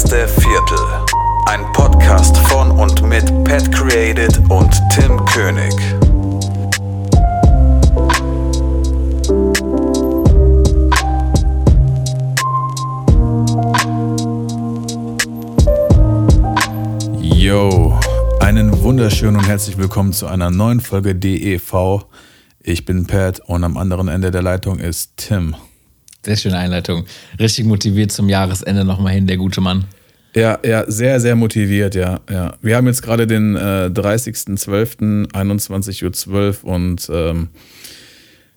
erste Viertel. Ein Podcast von und mit Pat Created und Tim König. Yo, einen wunderschönen und herzlich willkommen zu einer neuen Folge DEV. Ich bin Pat und am anderen Ende der Leitung ist Tim. Sehr schöne Einleitung. Richtig motiviert zum Jahresende nochmal hin, der gute Mann. Ja, ja, sehr, sehr motiviert, ja. ja. Wir haben jetzt gerade den äh, 30.12., 21.12 Uhr und ähm,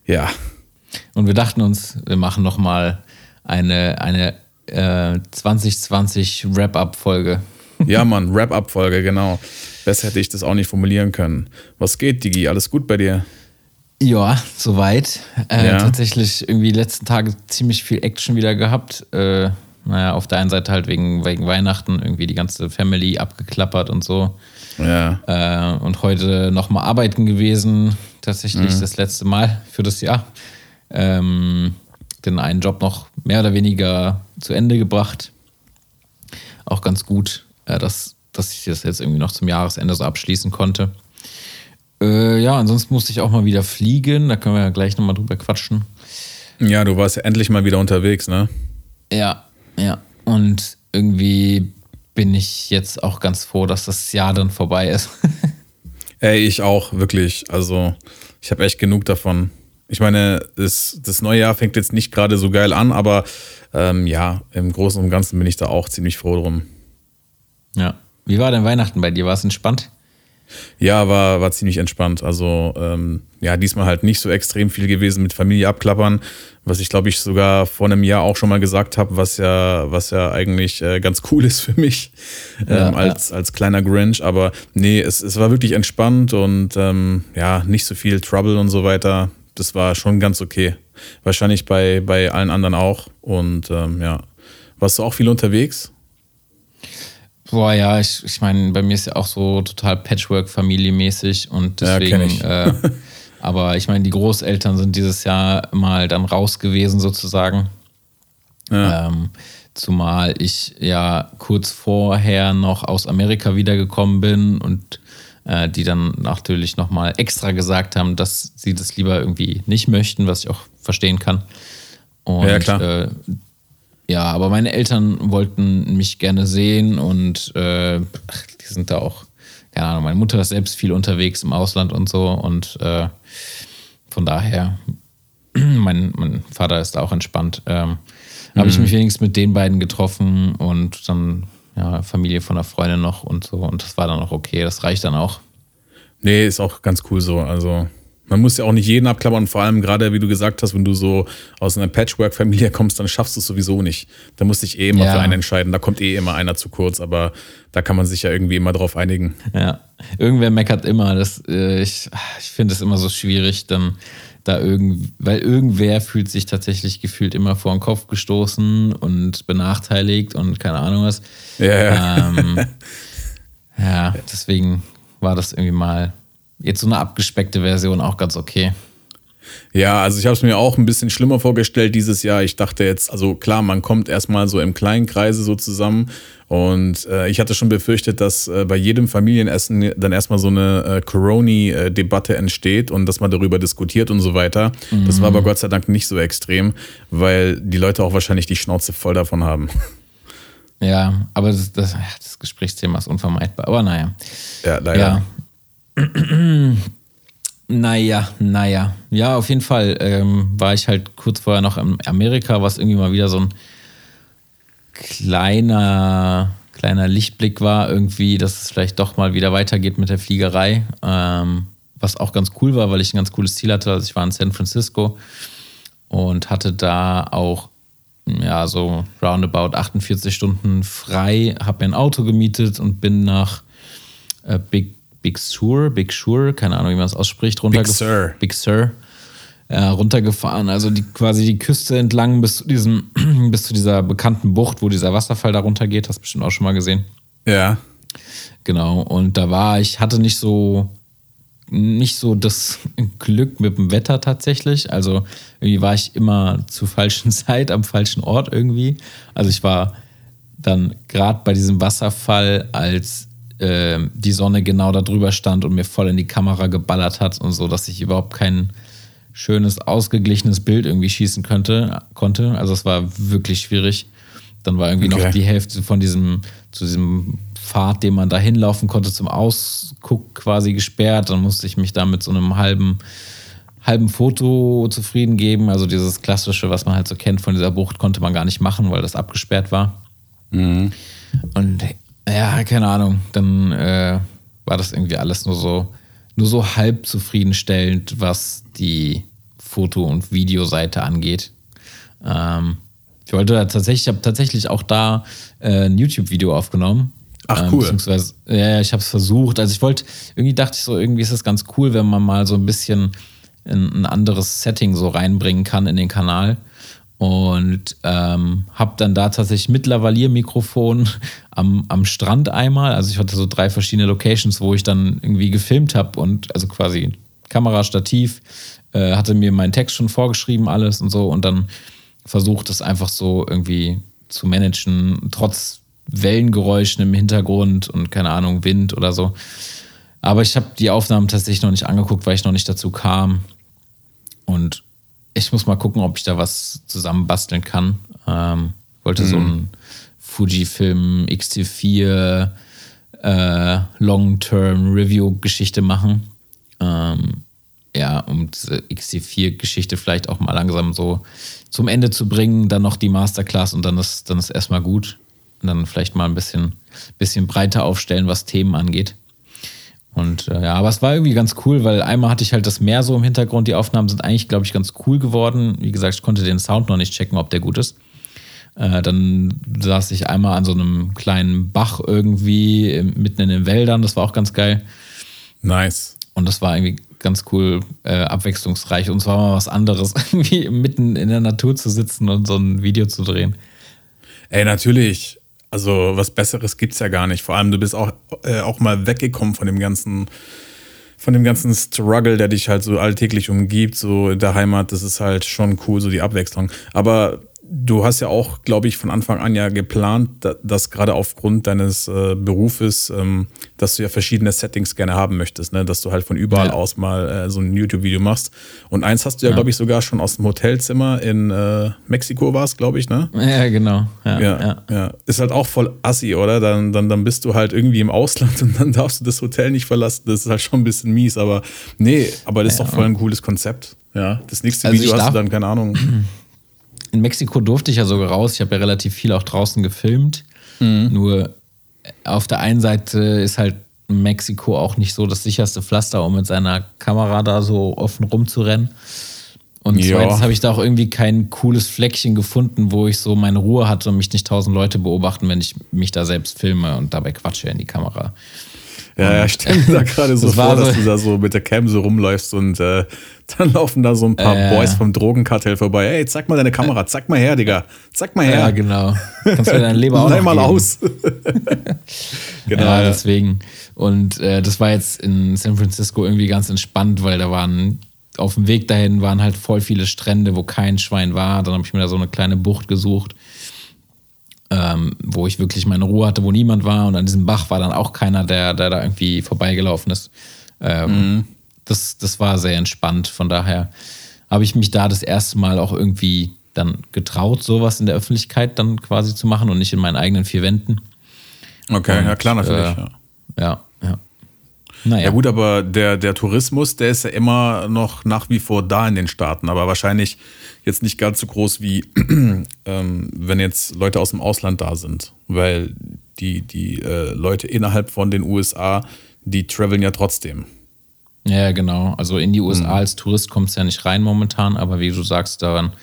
ja. Und wir dachten uns, wir machen nochmal eine, eine äh, 2020 Wrap-Up-Folge. Ja, Mann, Wrap-Up-Folge, genau. Besser hätte ich das auch nicht formulieren können. Was geht, Digi? Alles gut bei dir? Ja, soweit. Äh, ja. Tatsächlich irgendwie die letzten Tage ziemlich viel Action wieder gehabt. Äh, naja, auf der einen Seite halt wegen, wegen Weihnachten irgendwie die ganze Family abgeklappert und so. Ja. Äh, und heute nochmal arbeiten gewesen. Tatsächlich mhm. das letzte Mal für das Jahr. Ähm, den einen Job noch mehr oder weniger zu Ende gebracht. Auch ganz gut, äh, dass, dass ich das jetzt irgendwie noch zum Jahresende so abschließen konnte. Äh, ja, ansonsten musste ich auch mal wieder fliegen. Da können wir ja gleich nochmal drüber quatschen. Ja, du warst ja endlich mal wieder unterwegs, ne? Ja, ja. Und irgendwie bin ich jetzt auch ganz froh, dass das Jahr dann vorbei ist. Ey, ich auch, wirklich. Also, ich habe echt genug davon. Ich meine, das, das neue Jahr fängt jetzt nicht gerade so geil an, aber ähm, ja, im Großen und Ganzen bin ich da auch ziemlich froh drum. Ja. Wie war denn Weihnachten bei dir? War es entspannt? Ja, war, war ziemlich entspannt. Also ähm, ja, diesmal halt nicht so extrem viel gewesen mit Familie abklappern, was ich glaube ich sogar vor einem Jahr auch schon mal gesagt habe, was ja, was ja eigentlich äh, ganz cool ist für mich ja, ähm, als, ja. als kleiner Grinch. Aber nee, es, es war wirklich entspannt und ähm, ja, nicht so viel Trouble und so weiter. Das war schon ganz okay. Wahrscheinlich bei, bei allen anderen auch. Und ähm, ja. Warst du auch viel unterwegs? Boah, ja, ich, ich meine, bei mir ist ja auch so total Patchwork-Familiemäßig und deswegen. Ja. Äh, aber ich meine, die Großeltern sind dieses Jahr mal dann raus gewesen, sozusagen. Ja. Ähm, zumal ich ja kurz vorher noch aus Amerika wiedergekommen bin und äh, die dann natürlich nochmal extra gesagt haben, dass sie das lieber irgendwie nicht möchten, was ich auch verstehen kann. Und ja, klar. Äh, ja, aber meine Eltern wollten mich gerne sehen und äh, die sind da auch, keine Ahnung, meine Mutter ist selbst viel unterwegs im Ausland und so und äh, von daher, mein, mein Vater ist auch entspannt. Ähm, mhm. Habe ich mich wenigstens mit den beiden getroffen und dann ja, Familie von einer Freundin noch und so und das war dann auch okay, das reicht dann auch. Nee, ist auch ganz cool so, also man muss ja auch nicht jeden abklappern, vor allem gerade, wie du gesagt hast, wenn du so aus einer Patchwork-Familie kommst, dann schaffst du es sowieso nicht. Da musst du dich eh immer ja. für einen entscheiden. Da kommt eh immer einer zu kurz, aber da kann man sich ja irgendwie immer drauf einigen. Ja, irgendwer meckert immer. Das, äh, ich ich finde es immer so schwierig, dann da irgend, weil irgendwer fühlt sich tatsächlich gefühlt immer vor den Kopf gestoßen und benachteiligt und keine Ahnung was. Ja, ja. Ähm, ja deswegen war das irgendwie mal jetzt so eine abgespeckte Version auch ganz okay. Ja, also ich habe es mir auch ein bisschen schlimmer vorgestellt dieses Jahr. Ich dachte jetzt, also klar, man kommt erstmal so im kleinen Kreise so zusammen. Und äh, ich hatte schon befürchtet, dass äh, bei jedem Familienessen dann erstmal so eine äh, Coroni-Debatte entsteht und dass man darüber diskutiert und so weiter. Mhm. Das war aber Gott sei Dank nicht so extrem, weil die Leute auch wahrscheinlich die Schnauze voll davon haben. Ja, aber das, das, das Gesprächsthema ist unvermeidbar. Aber naja. Ja, leider. Ja. Naja, naja. Ja, auf jeden Fall ähm, war ich halt kurz vorher noch in Amerika, was irgendwie mal wieder so ein kleiner, kleiner Lichtblick war, irgendwie, dass es vielleicht doch mal wieder weitergeht mit der Fliegerei. Ähm, was auch ganz cool war, weil ich ein ganz cooles Ziel hatte. Also ich war in San Francisco und hatte da auch ja, so roundabout 48 Stunden frei, habe mir ein Auto gemietet und bin nach äh, Big Big Sur, Big Sur, keine Ahnung, wie man es ausspricht, runtergefahren. Big Sur. Big Sur. Äh, runtergefahren, also die, quasi die Küste entlang bis zu diesem, bis zu dieser bekannten Bucht, wo dieser Wasserfall da runtergeht, hast du bestimmt auch schon mal gesehen. Ja. Genau, und da war ich, hatte nicht so, nicht so das Glück mit dem Wetter tatsächlich. Also irgendwie war ich immer zur falschen Zeit am falschen Ort irgendwie. Also ich war dann gerade bei diesem Wasserfall, als äh, die Sonne genau da drüber stand und mir voll in die Kamera geballert hat und so, dass ich überhaupt kein schönes, ausgeglichenes Bild irgendwie schießen könnte, konnte. Also es war wirklich schwierig. Dann war irgendwie okay. noch die Hälfte von diesem, zu diesem Pfad, den man da hinlaufen konnte, zum Ausguck quasi gesperrt. Dann musste ich mich da mit so einem halben, halben Foto zufrieden geben. Also dieses klassische, was man halt so kennt von dieser Bucht, konnte man gar nicht machen, weil das abgesperrt war. Mhm. Und ja, keine Ahnung, dann äh, war das irgendwie alles nur so, nur so halb zufriedenstellend, was die Foto- und Videoseite angeht. Ähm, ich wollte da tatsächlich, ich habe tatsächlich auch da äh, ein YouTube-Video aufgenommen. Ach ähm, cool. beziehungsweise, ja, ich habe es versucht. Also ich wollte, irgendwie dachte ich so, irgendwie ist es ganz cool, wenn man mal so ein bisschen ein anderes Setting so reinbringen kann in den Kanal. Und ähm, habe dann da tatsächlich mit Lavalier-Mikrofon am, am Strand einmal. Also ich hatte so drei verschiedene Locations, wo ich dann irgendwie gefilmt habe und also quasi Kamera, Stativ, äh, hatte mir meinen Text schon vorgeschrieben, alles und so. Und dann versucht es einfach so irgendwie zu managen, trotz Wellengeräuschen im Hintergrund und keine Ahnung, Wind oder so. Aber ich habe die Aufnahmen tatsächlich noch nicht angeguckt, weil ich noch nicht dazu kam. Und ich muss mal gucken, ob ich da was zusammenbasteln kann. Ähm, wollte mhm. so ein Fujifilm XT4 äh, Long-Term Review-Geschichte machen. Ähm, ja, um diese XT4-Geschichte vielleicht auch mal langsam so zum Ende zu bringen, dann noch die Masterclass und dann ist, dann ist erstmal gut. Und dann vielleicht mal ein bisschen, bisschen breiter aufstellen, was Themen angeht. Und äh, ja, aber es war irgendwie ganz cool, weil einmal hatte ich halt das Meer so im Hintergrund. Die Aufnahmen sind eigentlich, glaube ich, ganz cool geworden. Wie gesagt, ich konnte den Sound noch nicht checken, ob der gut ist. Äh, dann saß ich einmal an so einem kleinen Bach irgendwie mitten in den Wäldern. Das war auch ganz geil. Nice. Und das war irgendwie ganz cool, äh, abwechslungsreich. Und zwar mal was anderes, irgendwie mitten in der Natur zu sitzen und so ein Video zu drehen. Ey, natürlich. Also was Besseres gibt's ja gar nicht. Vor allem, du bist auch, äh, auch mal weggekommen von dem ganzen, von dem ganzen Struggle, der dich halt so alltäglich umgibt, so in der Heimat. Das ist halt schon cool, so die Abwechslung. Aber du hast ja auch, glaube ich, von Anfang an ja geplant, dass gerade aufgrund deines äh, Berufes, ähm, dass du ja verschiedene Settings gerne haben möchtest, ne? dass du halt von überall ja. aus mal äh, so ein YouTube-Video machst. Und eins hast du ja, ja. glaube ich, sogar schon aus dem Hotelzimmer in äh, Mexiko war es, glaube ich, ne? Ja, genau. Ja, ja, ja, Ist halt auch voll assi, oder? Dann, dann, dann bist du halt irgendwie im Ausland und dann darfst du das Hotel nicht verlassen. Das ist halt schon ein bisschen mies, aber nee, aber das ist doch voll ein cooles Konzept. Ja, das nächste also Video hast du dann, keine Ahnung. in Mexiko durfte ich ja sogar raus. Ich habe ja relativ viel auch draußen gefilmt. Mhm. Nur auf der einen Seite ist halt Mexiko auch nicht so das sicherste Pflaster, um mit seiner Kamera da so offen rumzurennen. Und ja. zweitens habe ich da auch irgendwie kein cooles Fleckchen gefunden, wo ich so meine Ruhe hatte und mich nicht tausend Leute beobachten, wenn ich mich da selbst filme und dabei quatsche in die Kamera. Ja, ja, stell mir da gerade so vor, so dass du da so mit der Cam so rumläufst und äh, dann laufen da so ein paar äh, Boys vom Drogenkartell vorbei. Ey, zeig mal deine Kamera, zeig mal her, Digga. Zeig mal her. Ja, genau. Kannst du dein Leber auch Leih mal aus. genau. Ja, deswegen. Und äh, das war jetzt in San Francisco irgendwie ganz entspannt, weil da waren auf dem Weg dahin waren halt voll viele Strände, wo kein Schwein war. Dann habe ich mir da so eine kleine Bucht gesucht ähm, wo ich wirklich meine Ruhe hatte, wo niemand war. Und an diesem Bach war dann auch keiner, der, der da irgendwie vorbeigelaufen ist. Ähm, mhm. das, das war sehr entspannt. Von daher habe ich mich da das erste Mal auch irgendwie dann getraut, sowas in der Öffentlichkeit dann quasi zu machen und nicht in meinen eigenen vier Wänden. Okay, und, ja klar, natürlich. Äh, ja, ja. ja. Naja. Ja gut, aber der, der Tourismus, der ist ja immer noch nach wie vor da in den Staaten, aber wahrscheinlich jetzt nicht ganz so groß wie ähm, wenn jetzt Leute aus dem Ausland da sind, weil die, die äh, Leute innerhalb von den USA, die traveln ja trotzdem. Ja, genau. Also in die USA mhm. als Tourist kommst du ja nicht rein momentan, aber wie du sagst, daran,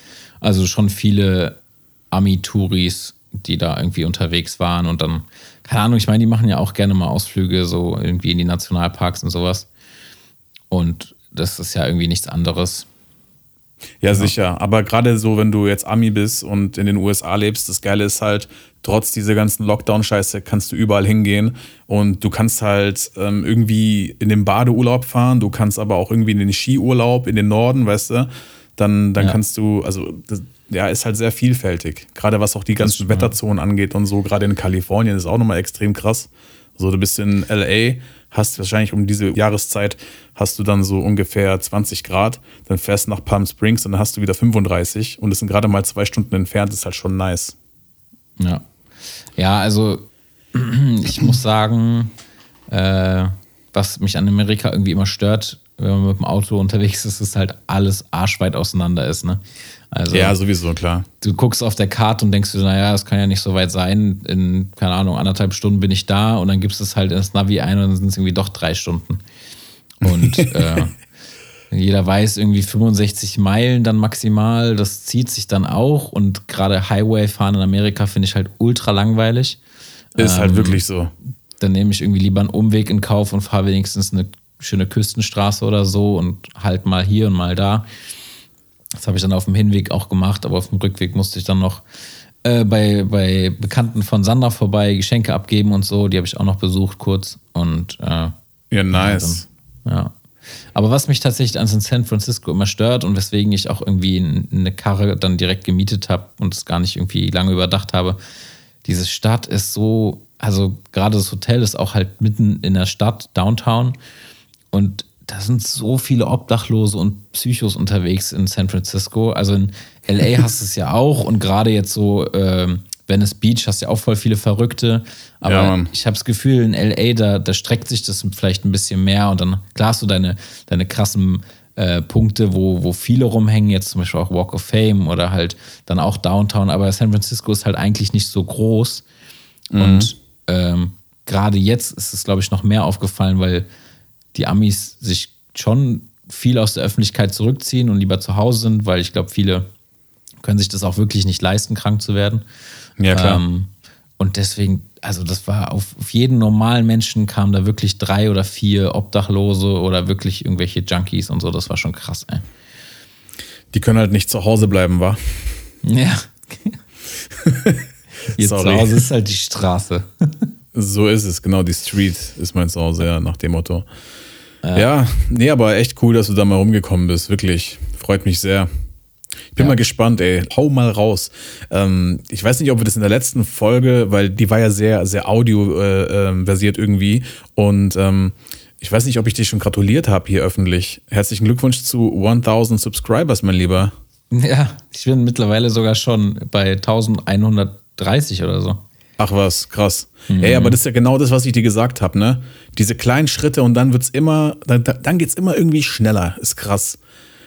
also schon viele Ami-Touris, die da irgendwie unterwegs waren und dann, keine Ahnung, ich meine, die machen ja auch gerne mal Ausflüge so irgendwie in die Nationalparks und sowas. Und das ist ja irgendwie nichts anderes. Ja, genau. sicher. Aber gerade so, wenn du jetzt Ami bist und in den USA lebst, das Geile ist halt, trotz dieser ganzen Lockdown-Scheiße kannst du überall hingehen und du kannst halt ähm, irgendwie in den Badeurlaub fahren, du kannst aber auch irgendwie in den Skiurlaub in den Norden, weißt du. dann, dann ja. kannst du, also das, ja, ist halt sehr vielfältig. Gerade was auch die ganzen Wetterzonen angeht und so, gerade in Kalifornien ist auch nochmal extrem krass. So, du bist in LA, hast wahrscheinlich um diese Jahreszeit hast du dann so ungefähr 20 Grad, dann fährst du nach Palm Springs und dann hast du wieder 35 und es sind gerade mal zwei Stunden entfernt, ist halt schon nice. Ja. Ja, also ich muss sagen, äh, was mich an Amerika irgendwie immer stört, wenn man mit dem Auto unterwegs ist, ist halt alles arschweit auseinander ist, ne? Also, ja, sowieso, klar. Du guckst auf der Karte und denkst dir, naja, das kann ja nicht so weit sein. In, keine Ahnung, anderthalb Stunden bin ich da und dann gibst du es halt ins Navi ein und dann sind es irgendwie doch drei Stunden. Und äh, jeder weiß irgendwie 65 Meilen dann maximal, das zieht sich dann auch und gerade Highway fahren in Amerika finde ich halt ultra langweilig. Ist halt ähm, halt wirklich so. Dann nehme ich irgendwie lieber einen Umweg in Kauf und fahre wenigstens eine schöne Küstenstraße oder so und halt mal hier und mal da. Das habe ich dann auf dem Hinweg auch gemacht, aber auf dem Rückweg musste ich dann noch äh, bei, bei Bekannten von Sandra vorbei Geschenke abgeben und so. Die habe ich auch noch besucht kurz. Und äh, ja, nice. Dann, ja. Aber was mich tatsächlich an San Francisco immer stört und weswegen ich auch irgendwie eine Karre dann direkt gemietet habe und es gar nicht irgendwie lange überdacht habe, diese Stadt ist so, also gerade das Hotel ist auch halt mitten in der Stadt, Downtown. Und da sind so viele Obdachlose und Psychos unterwegs in San Francisco. Also in LA hast du es ja auch und gerade jetzt so äh, Venice Beach hast du ja auch voll viele Verrückte. Aber ja, ich habe das Gefühl, in LA, da, da streckt sich das vielleicht ein bisschen mehr und dann klar hast du deine, deine krassen äh, Punkte, wo, wo viele rumhängen, jetzt zum Beispiel auch Walk of Fame oder halt dann auch Downtown, aber San Francisco ist halt eigentlich nicht so groß. Mhm. Und ähm, gerade jetzt ist es, glaube ich, noch mehr aufgefallen, weil die Amis sich schon viel aus der Öffentlichkeit zurückziehen und lieber zu Hause sind, weil ich glaube, viele können sich das auch wirklich nicht leisten, krank zu werden. Ja, klar. Ähm, und deswegen, also das war auf, auf, jeden normalen Menschen kamen da wirklich drei oder vier Obdachlose oder wirklich irgendwelche Junkies und so. Das war schon krass, ey. Die können halt nicht zu Hause bleiben, wa? Ja. Ihr Zuhause ist halt die Straße. so ist es, genau. Die Street ist mein Zuhause, ja, nach dem Motto. Ja. ja, nee, aber echt cool, dass du da mal rumgekommen bist. Wirklich. Freut mich sehr. Ich bin ja. mal gespannt, ey. Hau mal raus. Ähm, ich weiß nicht, ob wir das in der letzten Folge, weil die war ja sehr, sehr audio-versiert äh, äh, irgendwie. Und ähm, ich weiß nicht, ob ich dich schon gratuliert habe hier öffentlich. Herzlichen Glückwunsch zu 1000 Subscribers, mein Lieber. Ja, ich bin mittlerweile sogar schon bei 1130 oder so. Ach was, krass. Mhm. Ey, aber das ist ja genau das, was ich dir gesagt habe, ne? Diese kleinen Schritte und dann wird's immer, dann, dann geht's immer irgendwie schneller. Ist krass.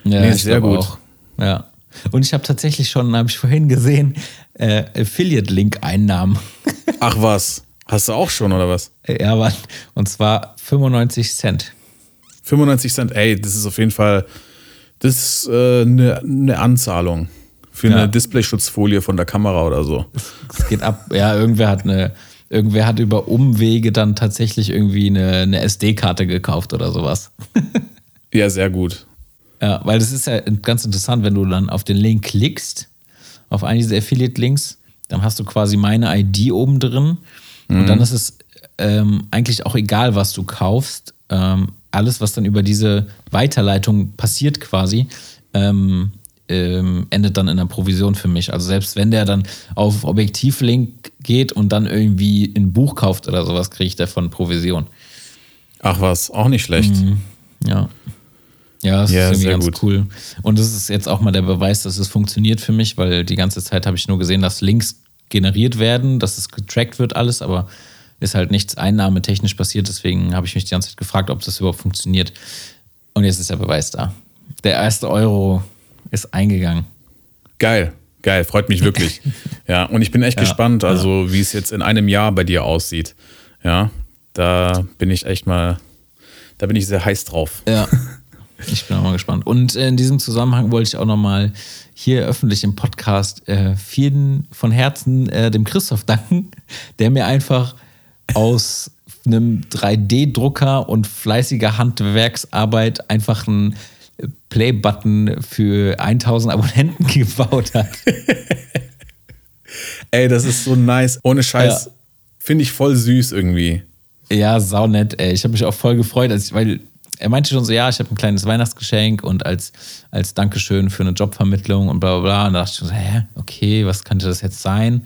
Ja, nee, sehr gut. Auch. Ja. Und ich habe tatsächlich schon, habe ich vorhin gesehen, äh, Affiliate-Link-Einnahmen. Ach was. Hast du auch schon, oder was? Ja, Mann. Und zwar 95 Cent. 95 Cent, ey, das ist auf jeden Fall, das ist äh, eine, eine Anzahlung für ja. eine Displayschutzfolie von der Kamera oder so. Es geht ab, ja, irgendwer hat eine, irgendwer hat über Umwege dann tatsächlich irgendwie eine, eine SD-Karte gekauft oder sowas. ja, sehr gut. Ja, weil das ist ja ganz interessant, wenn du dann auf den Link klickst, auf einen dieser Affiliate-Links, dann hast du quasi meine ID oben drin mhm. und dann ist es ähm, eigentlich auch egal, was du kaufst. Ähm, alles, was dann über diese Weiterleitung passiert quasi, ähm, ähm, endet dann in einer Provision für mich. Also selbst wenn der dann auf Objektivlink geht und dann irgendwie ein Buch kauft oder sowas, kriege ich davon Provision. Ach was, auch nicht schlecht. Mhm. Ja. Ja, das ja, ist irgendwie ganz gut. cool. Und das ist jetzt auch mal der Beweis, dass es funktioniert für mich, weil die ganze Zeit habe ich nur gesehen, dass Links generiert werden, dass es getrackt wird alles, aber ist halt nichts einnahmetechnisch passiert. Deswegen habe ich mich die ganze Zeit gefragt, ob das überhaupt funktioniert. Und jetzt ist der Beweis da. Der erste Euro ist eingegangen. Geil, geil, freut mich wirklich. ja, und ich bin echt ja, gespannt, also ja. wie es jetzt in einem Jahr bei dir aussieht. Ja, da bin ich echt mal, da bin ich sehr heiß drauf. Ja. Ich bin auch mal gespannt. Und in diesem Zusammenhang wollte ich auch nochmal hier öffentlich im Podcast äh, vielen von Herzen äh, dem Christoph danken, der mir einfach aus einem 3D-Drucker und fleißiger Handwerksarbeit einfach einen Play-Button für 1000 Abonnenten gebaut hat. ey, das ist so nice. Ohne Scheiß. Ja. Finde ich voll süß irgendwie. Ja, saunett, ey. Ich habe mich auch voll gefreut, ich, weil er meinte schon so, ja, ich habe ein kleines Weihnachtsgeschenk und als, als Dankeschön für eine Jobvermittlung und bla bla bla. Und da dachte ich schon so, hä, okay, was könnte das jetzt sein?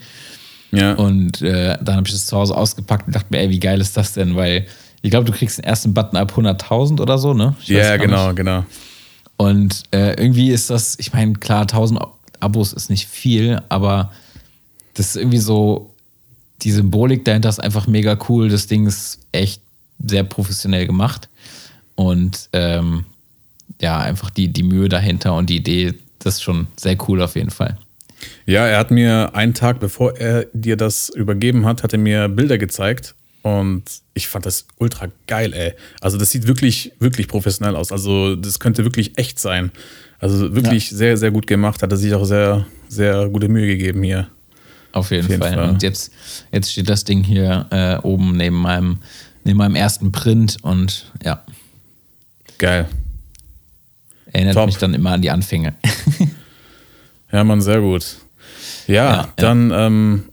Ja. Und äh, dann habe ich das zu Hause ausgepackt und dachte mir, ey, wie geil ist das denn? Weil ich glaube, du kriegst den ersten Button ab 100.000 oder so, ne? Ja, genau, nicht. genau. Und äh, irgendwie ist das, ich meine, klar, 1000 Abos ist nicht viel, aber das ist irgendwie so, die Symbolik dahinter ist einfach mega cool. Das Ding ist echt sehr professionell gemacht. Und ähm, ja, einfach die, die Mühe dahinter und die Idee, das ist schon sehr cool auf jeden Fall. Ja, er hat mir einen Tag, bevor er dir das übergeben hat, hat er mir Bilder gezeigt und ich fand das ultra geil, ey. Also das sieht wirklich, wirklich professionell aus. Also das könnte wirklich echt sein. Also wirklich ja. sehr, sehr gut gemacht. Hat er sich auch sehr, sehr gute Mühe gegeben hier. Auf jeden, Auf jeden Fall. Fall. Und jetzt, jetzt steht das Ding hier äh, oben neben meinem, neben meinem ersten Print und ja. Geil. Erinnert Top. mich dann immer an die Anfänge. ja, man, sehr gut. Ja, ja dann ja. Ähm,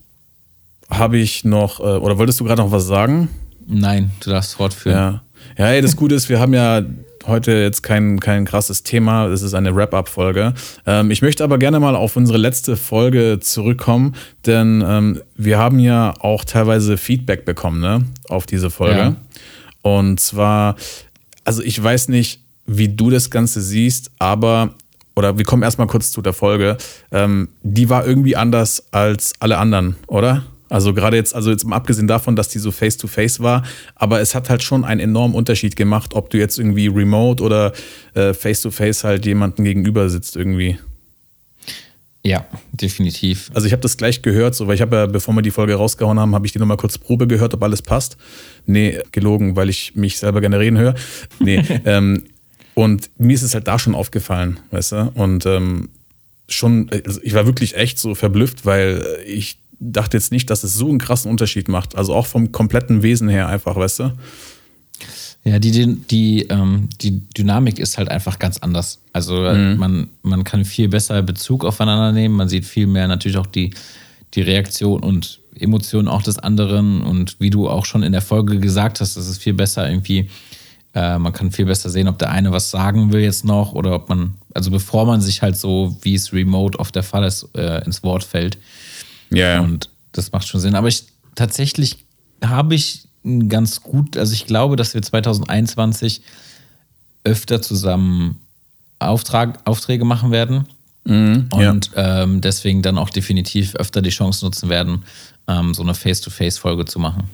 habe ich noch, äh, oder wolltest du gerade noch was sagen? Nein, du darfst fortführen. Ja, ja ey, das Gute ist, wir haben ja heute jetzt kein, kein krasses Thema. Es ist eine Wrap-up-Folge. Ähm, ich möchte aber gerne mal auf unsere letzte Folge zurückkommen, denn ähm, wir haben ja auch teilweise Feedback bekommen ne, auf diese Folge. Ja. Und zwar, also ich weiß nicht, wie du das Ganze siehst, aber oder wir kommen erstmal kurz zu der Folge. Ähm, die war irgendwie anders als alle anderen, oder? Also gerade jetzt, also jetzt mal abgesehen davon, dass die so face-to-face -face war, aber es hat halt schon einen enormen Unterschied gemacht, ob du jetzt irgendwie remote oder äh, face-to-face -face halt jemanden gegenüber sitzt irgendwie. Ja, definitiv. Also ich habe das gleich gehört, so weil ich habe ja, bevor wir die Folge rausgehauen haben, habe ich die nochmal kurz Probe gehört, ob alles passt. Nee, gelogen, weil ich mich selber gerne reden höre. Nee, ähm, und mir ist es halt da schon aufgefallen, weißt du? Und ähm, schon, also ich war wirklich echt so verblüfft, weil ich dachte jetzt nicht, dass es so einen krassen Unterschied macht. Also auch vom kompletten Wesen her einfach, weißt du? Ja, die, die, die, ähm, die Dynamik ist halt einfach ganz anders. Also äh, mhm. man, man kann viel besser Bezug aufeinander nehmen. Man sieht viel mehr natürlich auch die, die Reaktion und Emotionen auch des anderen. Und wie du auch schon in der Folge gesagt hast, ist es viel besser irgendwie, äh, man kann viel besser sehen, ob der eine was sagen will jetzt noch oder ob man, also bevor man sich halt so, wie es remote oft der Fall ist, äh, ins Wort fällt. Ja. Und das macht schon Sinn. Aber ich tatsächlich habe ich ganz gut, also ich glaube, dass wir 2021 öfter zusammen Auftrag, Aufträge machen werden. Mhm, und ja. ähm, deswegen dann auch definitiv öfter die Chance nutzen werden, ähm, so eine Face-to-Face-Folge zu machen.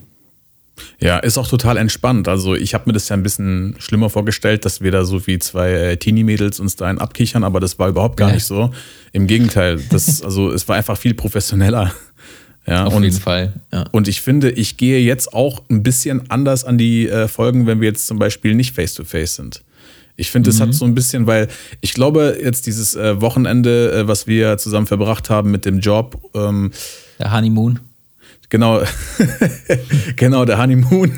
Ja, ist auch total entspannt. Also ich habe mir das ja ein bisschen schlimmer vorgestellt, dass wir da so wie zwei äh, Teenie-Mädels uns da einen abkichern, aber das war überhaupt gar ja. nicht so. Im Gegenteil, das, also es war einfach viel professioneller. Ja, Auf und, jeden Fall. Ja. Und ich finde, ich gehe jetzt auch ein bisschen anders an die äh, Folgen, wenn wir jetzt zum Beispiel nicht face-to-face -face sind. Ich finde, es mhm. hat so ein bisschen, weil ich glaube, jetzt dieses äh, Wochenende, äh, was wir zusammen verbracht haben mit dem Job. Ähm, Der Honeymoon. Genau, genau, der Honeymoon.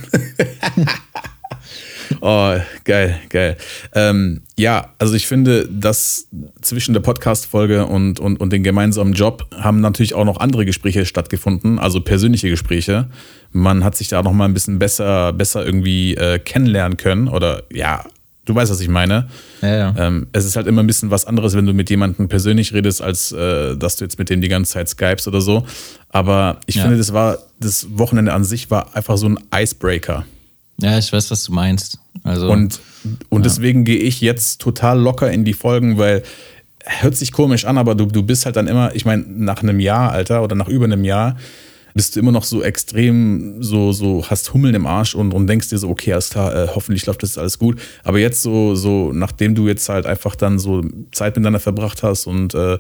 oh, geil, geil. Ähm, ja, also ich finde, dass zwischen der Podcast-Folge und, und, und dem gemeinsamen Job haben natürlich auch noch andere Gespräche stattgefunden, also persönliche Gespräche. Man hat sich da noch mal ein bisschen besser, besser irgendwie äh, kennenlernen können oder ja, du weißt, was ich meine. Ja, ja. Ähm, es ist halt immer ein bisschen was anderes, wenn du mit jemandem persönlich redest, als äh, dass du jetzt mit dem die ganze Zeit skypst oder so. Aber ich ja. finde, das war, das Wochenende an sich war einfach so ein Icebreaker. Ja, ich weiß, was du meinst. Also, und und deswegen gehe ich jetzt total locker in die Folgen, weil hört sich komisch an, aber du, du bist halt dann immer, ich meine, nach einem Jahr, Alter, oder nach über einem Jahr, bist du immer noch so extrem, so, so hast Hummeln im Arsch und, und denkst dir so, okay, alles klar, äh, hoffentlich läuft das alles gut. Aber jetzt so, so, nachdem du jetzt halt einfach dann so Zeit miteinander verbracht hast und äh,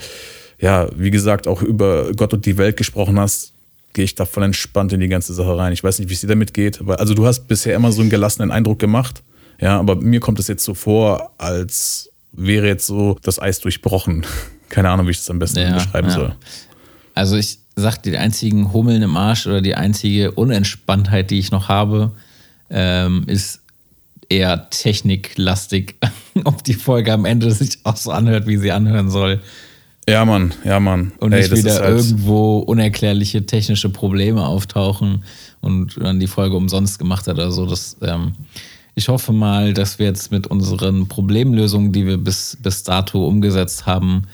ja, wie gesagt, auch über Gott und die Welt gesprochen hast, gehe ich da voll entspannt in die ganze Sache rein. Ich weiß nicht, wie es dir damit geht. Aber, also du hast bisher immer so einen gelassenen Eindruck gemacht. Ja, aber mir kommt es jetzt so vor, als wäre jetzt so das Eis durchbrochen. Keine Ahnung, wie ich das am besten ja, beschreiben ja. soll. Also ich, sagt, die einzigen Hummeln im Arsch oder die einzige Unentspanntheit, die ich noch habe, ähm, ist eher techniklastig, ob die Folge am Ende sich auch so anhört, wie sie anhören soll. Ja, Mann, ja, Mann. Und nicht wieder halt irgendwo unerklärliche technische Probleme auftauchen und dann die Folge umsonst gemacht hat oder so. Das ähm, ich hoffe mal, dass wir jetzt mit unseren Problemlösungen, die wir bis, bis dato umgesetzt haben,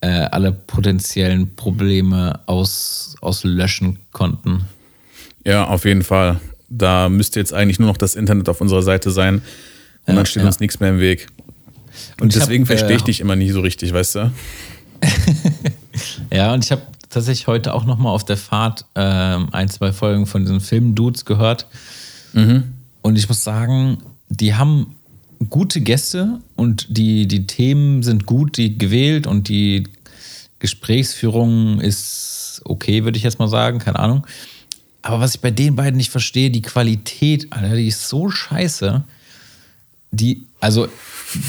äh, alle potenziellen Probleme aus, auslöschen konnten. Ja, auf jeden Fall. Da müsste jetzt eigentlich nur noch das Internet auf unserer Seite sein und ja, dann steht ja. uns nichts mehr im Weg. Und, und deswegen hab, verstehe ich äh, dich immer nie so richtig, weißt du? ja, und ich habe tatsächlich heute auch nochmal auf der Fahrt äh, ein, zwei Folgen von diesen Film-Dudes gehört. Mhm. Und ich muss sagen, die haben gute Gäste und die, die Themen sind gut die gewählt und die Gesprächsführung ist okay, würde ich jetzt mal sagen, keine Ahnung. Aber was ich bei den beiden nicht verstehe, die Qualität, Alter, die ist so scheiße. Die, also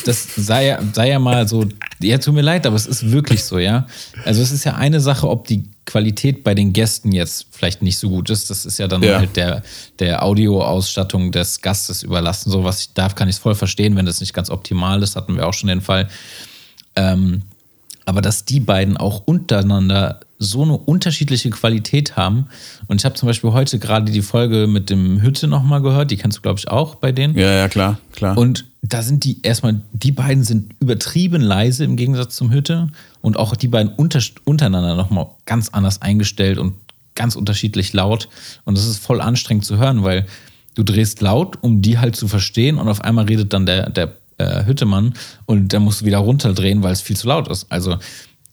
das sei ja, sei ja mal so, ja, tut mir leid, aber es ist wirklich so, ja. Also es ist ja eine Sache, ob die Qualität bei den Gästen jetzt vielleicht nicht so gut ist. Das ist ja dann ja. halt der, der Audioausstattung des Gastes überlassen. So was ich darf, kann ich es voll verstehen, wenn das nicht ganz optimal ist, hatten wir auch schon den Fall. Ähm, aber dass die beiden auch untereinander so eine unterschiedliche Qualität haben. Und ich habe zum Beispiel heute gerade die Folge mit dem Hütte nochmal gehört, die kennst du, glaube ich, auch bei denen. Ja, ja, klar, klar. Und da sind die erstmal, die beiden sind übertrieben leise im Gegensatz zum Hütte. Und auch die beiden unter, untereinander nochmal ganz anders eingestellt und ganz unterschiedlich laut. Und das ist voll anstrengend zu hören, weil du drehst laut, um die halt zu verstehen. Und auf einmal redet dann der, der äh, Hüttemann und dann musst du wieder runterdrehen, weil es viel zu laut ist. Also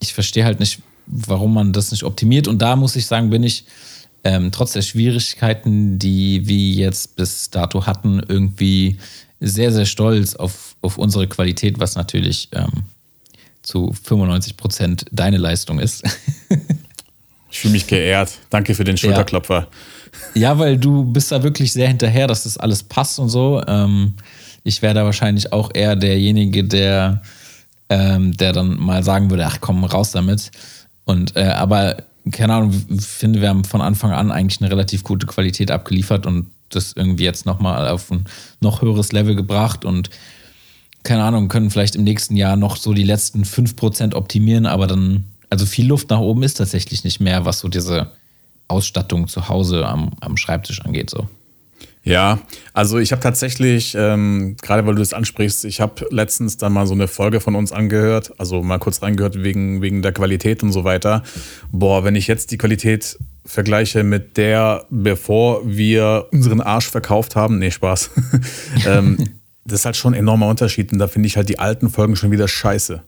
ich verstehe halt nicht, warum man das nicht optimiert. Und da muss ich sagen, bin ich ähm, trotz der Schwierigkeiten, die wir jetzt bis dato hatten, irgendwie sehr, sehr stolz auf, auf unsere Qualität, was natürlich ähm, zu 95 Prozent deine Leistung ist. ich fühle mich geehrt. Danke für den Schulterklopfer. Ja. ja. weil du bist da wirklich sehr hinterher, dass das alles passt und so. Ähm, ich wäre da wahrscheinlich auch eher derjenige, der, ähm, der dann mal sagen würde, ach komm, raus damit. Und äh, aber keine Ahnung, finde, wir haben von Anfang an eigentlich eine relativ gute Qualität abgeliefert und das irgendwie jetzt nochmal auf ein noch höheres Level gebracht und keine Ahnung, können vielleicht im nächsten Jahr noch so die letzten 5% optimieren, aber dann, also viel Luft nach oben ist tatsächlich nicht mehr, was so diese Ausstattung zu Hause am, am Schreibtisch angeht. So. Ja, also ich habe tatsächlich, ähm, gerade weil du das ansprichst, ich habe letztens dann mal so eine Folge von uns angehört, also mal kurz reingehört wegen, wegen der Qualität und so weiter. Boah, wenn ich jetzt die Qualität vergleiche mit der, bevor wir unseren Arsch verkauft haben, nee, Spaß. ähm, das ist halt schon ein enormer Unterschied und da finde ich halt die alten Folgen schon wieder scheiße.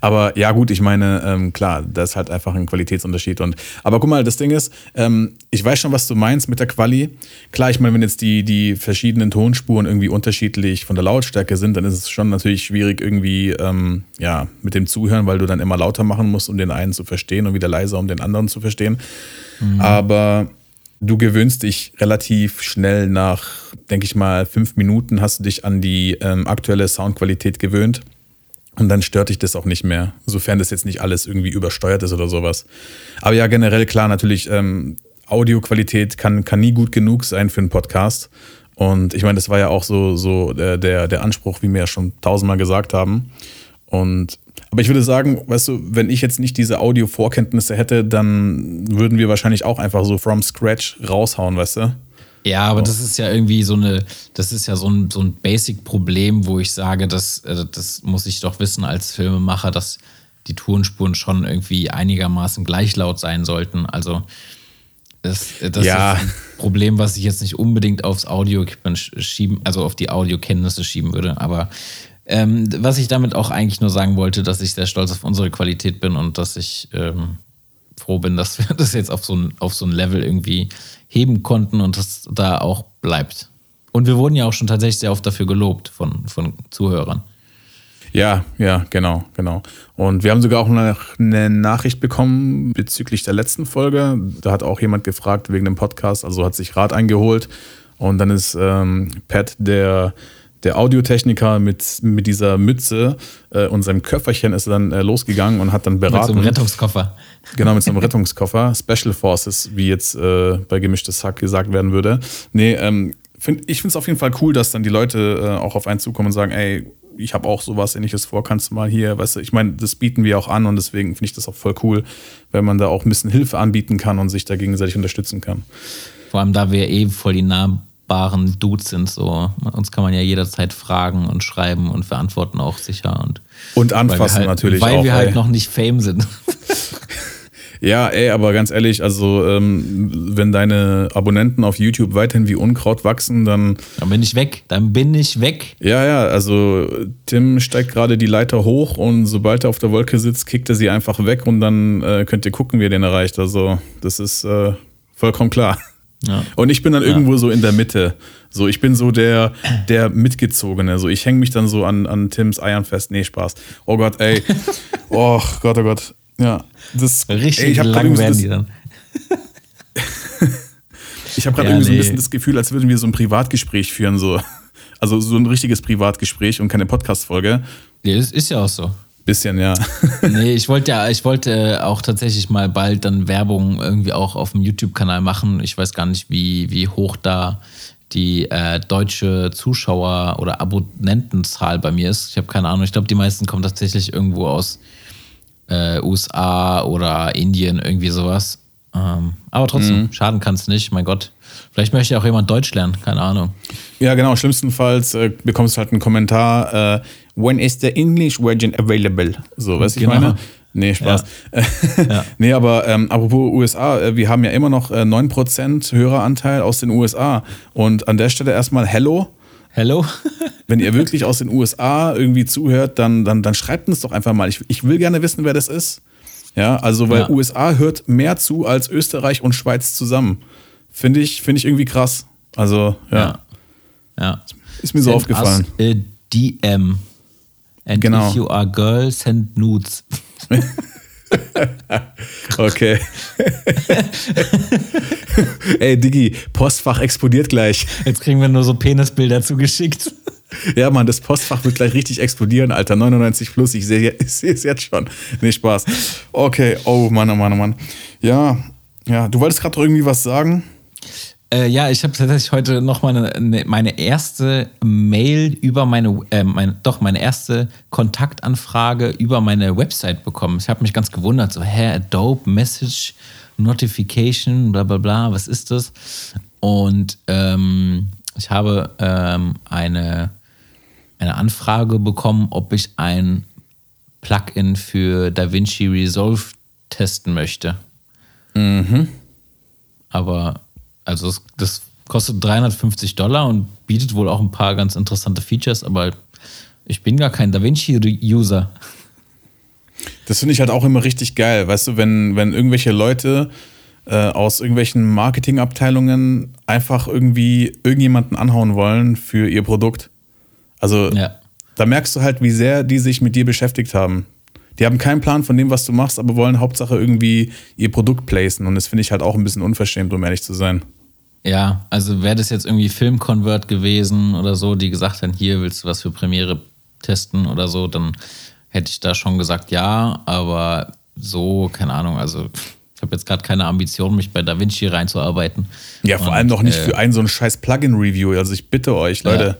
Aber ja, gut, ich meine, ähm, klar, das ist halt einfach ein Qualitätsunterschied. Und, aber guck mal, das Ding ist, ähm, ich weiß schon, was du meinst mit der Quali. Klar, ich meine, wenn jetzt die, die verschiedenen Tonspuren irgendwie unterschiedlich von der Lautstärke sind, dann ist es schon natürlich schwierig irgendwie, ähm, ja, mit dem Zuhören, weil du dann immer lauter machen musst, um den einen zu verstehen und wieder leiser, um den anderen zu verstehen. Mhm. Aber du gewöhnst dich relativ schnell nach, denke ich mal, fünf Minuten hast du dich an die ähm, aktuelle Soundqualität gewöhnt. Und dann stört dich das auch nicht mehr, sofern das jetzt nicht alles irgendwie übersteuert ist oder sowas. Aber ja, generell klar, natürlich, ähm, Audioqualität kann, kann nie gut genug sein für einen Podcast. Und ich meine, das war ja auch so, so der, der, der Anspruch, wie wir ja schon tausendmal gesagt haben. Und aber ich würde sagen, weißt du, wenn ich jetzt nicht diese Audio-Vorkenntnisse hätte, dann würden wir wahrscheinlich auch einfach so from scratch raushauen, weißt du? Ja, aber oh. das ist ja irgendwie so eine, das ist ja so ein, so ein Basic-Problem, wo ich sage, das, äh, das muss ich doch wissen als Filmemacher, dass die Tonspuren schon irgendwie einigermaßen gleich laut sein sollten. Also das, das ja. ist ein Problem, was ich jetzt nicht unbedingt aufs Audio-Equipment schieben, also auf die Audiokenntnisse schieben würde. Aber ähm, was ich damit auch eigentlich nur sagen wollte, dass ich sehr stolz auf unsere Qualität bin und dass ich ähm, froh bin, dass wir das jetzt auf so ein, auf so ein Level irgendwie heben konnten und das da auch bleibt. Und wir wurden ja auch schon tatsächlich sehr oft dafür gelobt von, von Zuhörern. Ja, ja, genau, genau. Und wir haben sogar auch eine Nachricht bekommen bezüglich der letzten Folge. Da hat auch jemand gefragt wegen dem Podcast, also hat sich Rat eingeholt. Und dann ist ähm, Pat, der der Audiotechniker mit, mit dieser Mütze äh, und seinem Köfferchen ist dann äh, losgegangen und hat dann beraten. Mit so einem Rettungskoffer. Genau, mit so einem Rettungskoffer. Special Forces, wie jetzt äh, bei Gemischtes Hack gesagt werden würde. Nee, ähm, find, ich finde es auf jeden Fall cool, dass dann die Leute äh, auch auf einen zukommen und sagen, ey, ich habe auch sowas ähnliches vor, kannst du mal hier, weißt du, ich meine, das bieten wir auch an und deswegen finde ich das auch voll cool, wenn man da auch ein bisschen Hilfe anbieten kann und sich da gegenseitig unterstützen kann. Vor allem, da wir eh voll die nah erreichbaren Dudes sind. So. Uns kann man ja jederzeit fragen und schreiben und verantworten auch sicher. Und, und anfassen halt, natürlich weil auch. Weil wir halt noch nicht Fame sind. Ja, ey, aber ganz ehrlich, also ähm, wenn deine Abonnenten auf YouTube weiterhin wie Unkraut wachsen, dann. Dann bin ich weg. Dann bin ich weg. Ja, ja, also Tim steigt gerade die Leiter hoch und sobald er auf der Wolke sitzt, kickt er sie einfach weg und dann äh, könnt ihr gucken, wie er den erreicht. Also, das ist äh, vollkommen klar. Ja. Und ich bin dann irgendwo ja. so in der Mitte. So, ich bin so der, der Mitgezogene. So, ich hänge mich dann so an, an Tims Eiern fest. Nee, Spaß. Oh Gott, ey. Oh Gott, oh Gott. Ja, das richtig ey, ich lang werden die dann. ich habe gerade ja, irgendwie nee. so ein bisschen das Gefühl, als würden wir so ein Privatgespräch führen, so. Also so ein richtiges Privatgespräch und keine Podcast-Folge. Ja, das ist ja auch so. Bisschen, ja. nee, ich wollte ja, ich wollte auch tatsächlich mal bald dann Werbung irgendwie auch auf dem YouTube-Kanal machen. Ich weiß gar nicht, wie, wie hoch da die äh, deutsche Zuschauer- oder Abonnentenzahl bei mir ist. Ich habe keine Ahnung. Ich glaube, die meisten kommen tatsächlich irgendwo aus äh, USA oder Indien, irgendwie sowas. Ähm, aber trotzdem, mhm. schaden kann es nicht, mein Gott. Vielleicht möchte auch jemand Deutsch lernen, keine Ahnung. Ja, genau. Schlimmstenfalls äh, bekommst du halt einen Kommentar: äh, When is the English version available? So, weißt du, genau. ich meine? Nee, Spaß. Ja. ja. nee, aber ähm, apropos USA, äh, wir haben ja immer noch äh, 9% Höreranteil aus den USA. Und an der Stelle erstmal Hello. Hello? Wenn ihr wirklich aus den USA irgendwie zuhört, dann, dann, dann schreibt uns doch einfach mal. Ich, ich will gerne wissen, wer das ist. Ja, also weil ja. USA hört mehr zu als Österreich und Schweiz zusammen. Finde ich, find ich irgendwie krass. Also, ja. Ja. ja. Ist mir send so aufgefallen. Us a DM. And genau. if you are girl, send nudes. okay. Ey, Diggi, Postfach explodiert gleich. Jetzt kriegen wir nur so Penisbilder zugeschickt. Ja, Mann, das Postfach wird gleich richtig explodieren, Alter. 99 plus, ich sehe es jetzt schon. Nee, Spaß. Okay, oh Mann, oh Mann, oh Mann. Ja, ja, du wolltest gerade irgendwie was sagen? Äh, ja, ich habe tatsächlich heute noch meine, ne, meine erste Mail über meine, äh, meine, doch, meine erste Kontaktanfrage über meine Website bekommen. Ich habe mich ganz gewundert, so, hä, Adobe Message Notification, bla bla bla, was ist das? Und ähm, ich habe ähm, eine, eine Anfrage bekommen, ob ich ein Plugin für DaVinci Resolve testen möchte. Mhm. Aber also das, das kostet 350 Dollar und bietet wohl auch ein paar ganz interessante Features, aber ich bin gar kein DaVinci-User. Das finde ich halt auch immer richtig geil, weißt du, wenn, wenn irgendwelche Leute äh, aus irgendwelchen Marketingabteilungen einfach irgendwie irgendjemanden anhauen wollen für ihr Produkt. Also ja. da merkst du halt, wie sehr die sich mit dir beschäftigt haben. Die haben keinen Plan von dem, was du machst, aber wollen Hauptsache irgendwie ihr Produkt placen. Und das finde ich halt auch ein bisschen unverschämt, um ehrlich zu sein. Ja, also wäre das jetzt irgendwie Filmconvert gewesen oder so, die gesagt hätten, hier willst du was für Premiere testen oder so, dann hätte ich da schon gesagt ja, aber so, keine Ahnung, also ich habe jetzt gerade keine Ambition, mich bei DaVinci reinzuarbeiten. Ja, vor Und, allem noch nicht äh, für einen so ein scheiß Plugin-Review. Also ich bitte euch, Leute.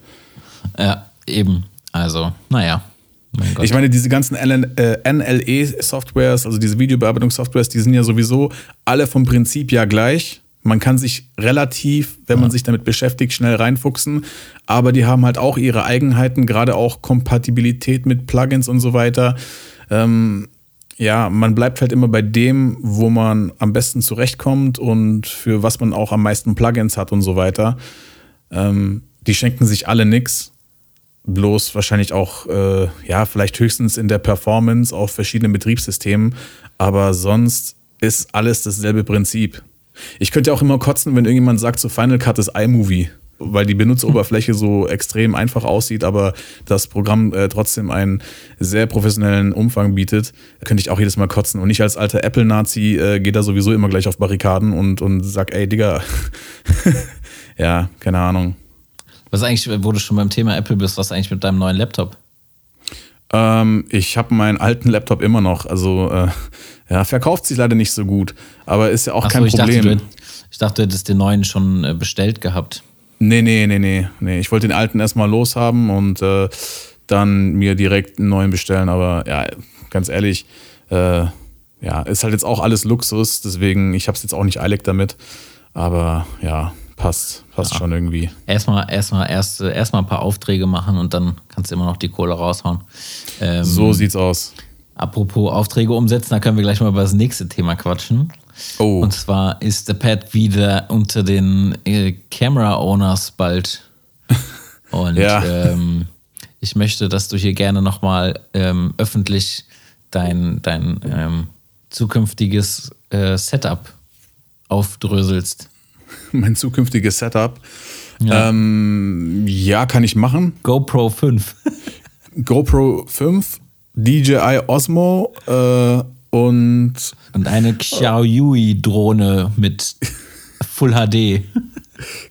Ja, ja eben. Also, naja. Mein ich meine, diese ganzen NLE-Softwares, also diese Videobearbeitungssoftwares, die sind ja sowieso alle vom Prinzip ja gleich. Man kann sich relativ, wenn man sich damit beschäftigt, schnell reinfuchsen, aber die haben halt auch ihre Eigenheiten, gerade auch Kompatibilität mit Plugins und so weiter. Ähm, ja, man bleibt halt immer bei dem, wo man am besten zurechtkommt und für was man auch am meisten Plugins hat und so weiter. Ähm, die schenken sich alle nichts bloß wahrscheinlich auch, äh, ja, vielleicht höchstens in der Performance auf verschiedenen Betriebssystemen, aber sonst ist alles dasselbe Prinzip. Ich könnte auch immer kotzen, wenn irgendjemand sagt, so Final Cut ist iMovie, weil die Benutzeroberfläche so extrem einfach aussieht, aber das Programm äh, trotzdem einen sehr professionellen Umfang bietet, könnte ich auch jedes Mal kotzen. Und ich als alter Apple-Nazi äh, gehe da sowieso immer gleich auf Barrikaden und, und sag, ey, Digga, ja, keine Ahnung. Was eigentlich, wo du schon beim Thema Apple bist, was eigentlich mit deinem neuen Laptop? Ähm, ich habe meinen alten Laptop immer noch. Also, äh, ja, verkauft sich leider nicht so gut. Aber ist ja auch Ach kein so, ich Problem. Dachte, ich dachte, du hättest den neuen schon äh, bestellt gehabt. Nee, nee, nee, nee, nee. Ich wollte den alten erstmal loshaben und äh, dann mir direkt einen neuen bestellen. Aber ja, ganz ehrlich, äh, ja, ist halt jetzt auch alles Luxus. Deswegen, ich habe es jetzt auch nicht eilig damit. Aber ja, passt, passt ja. schon irgendwie. Erstmal, erstmal, erst, erstmal ein paar Aufträge machen und dann kannst du immer noch die Kohle raushauen. Ähm, so sieht's aus. Apropos Aufträge umsetzen, da können wir gleich mal über das nächste Thema quatschen. Oh. Und zwar ist der Pad wieder unter den äh, Camera Owners bald. Und ja. ähm, ich möchte, dass du hier gerne nochmal ähm, öffentlich dein, dein ähm, zukünftiges äh, Setup aufdröselst. Mein zukünftiges Setup. Ja. Ähm, ja, kann ich machen. GoPro 5. GoPro 5, DJI Osmo äh, und. Und eine Xiaoyui-Drohne mit Full HD.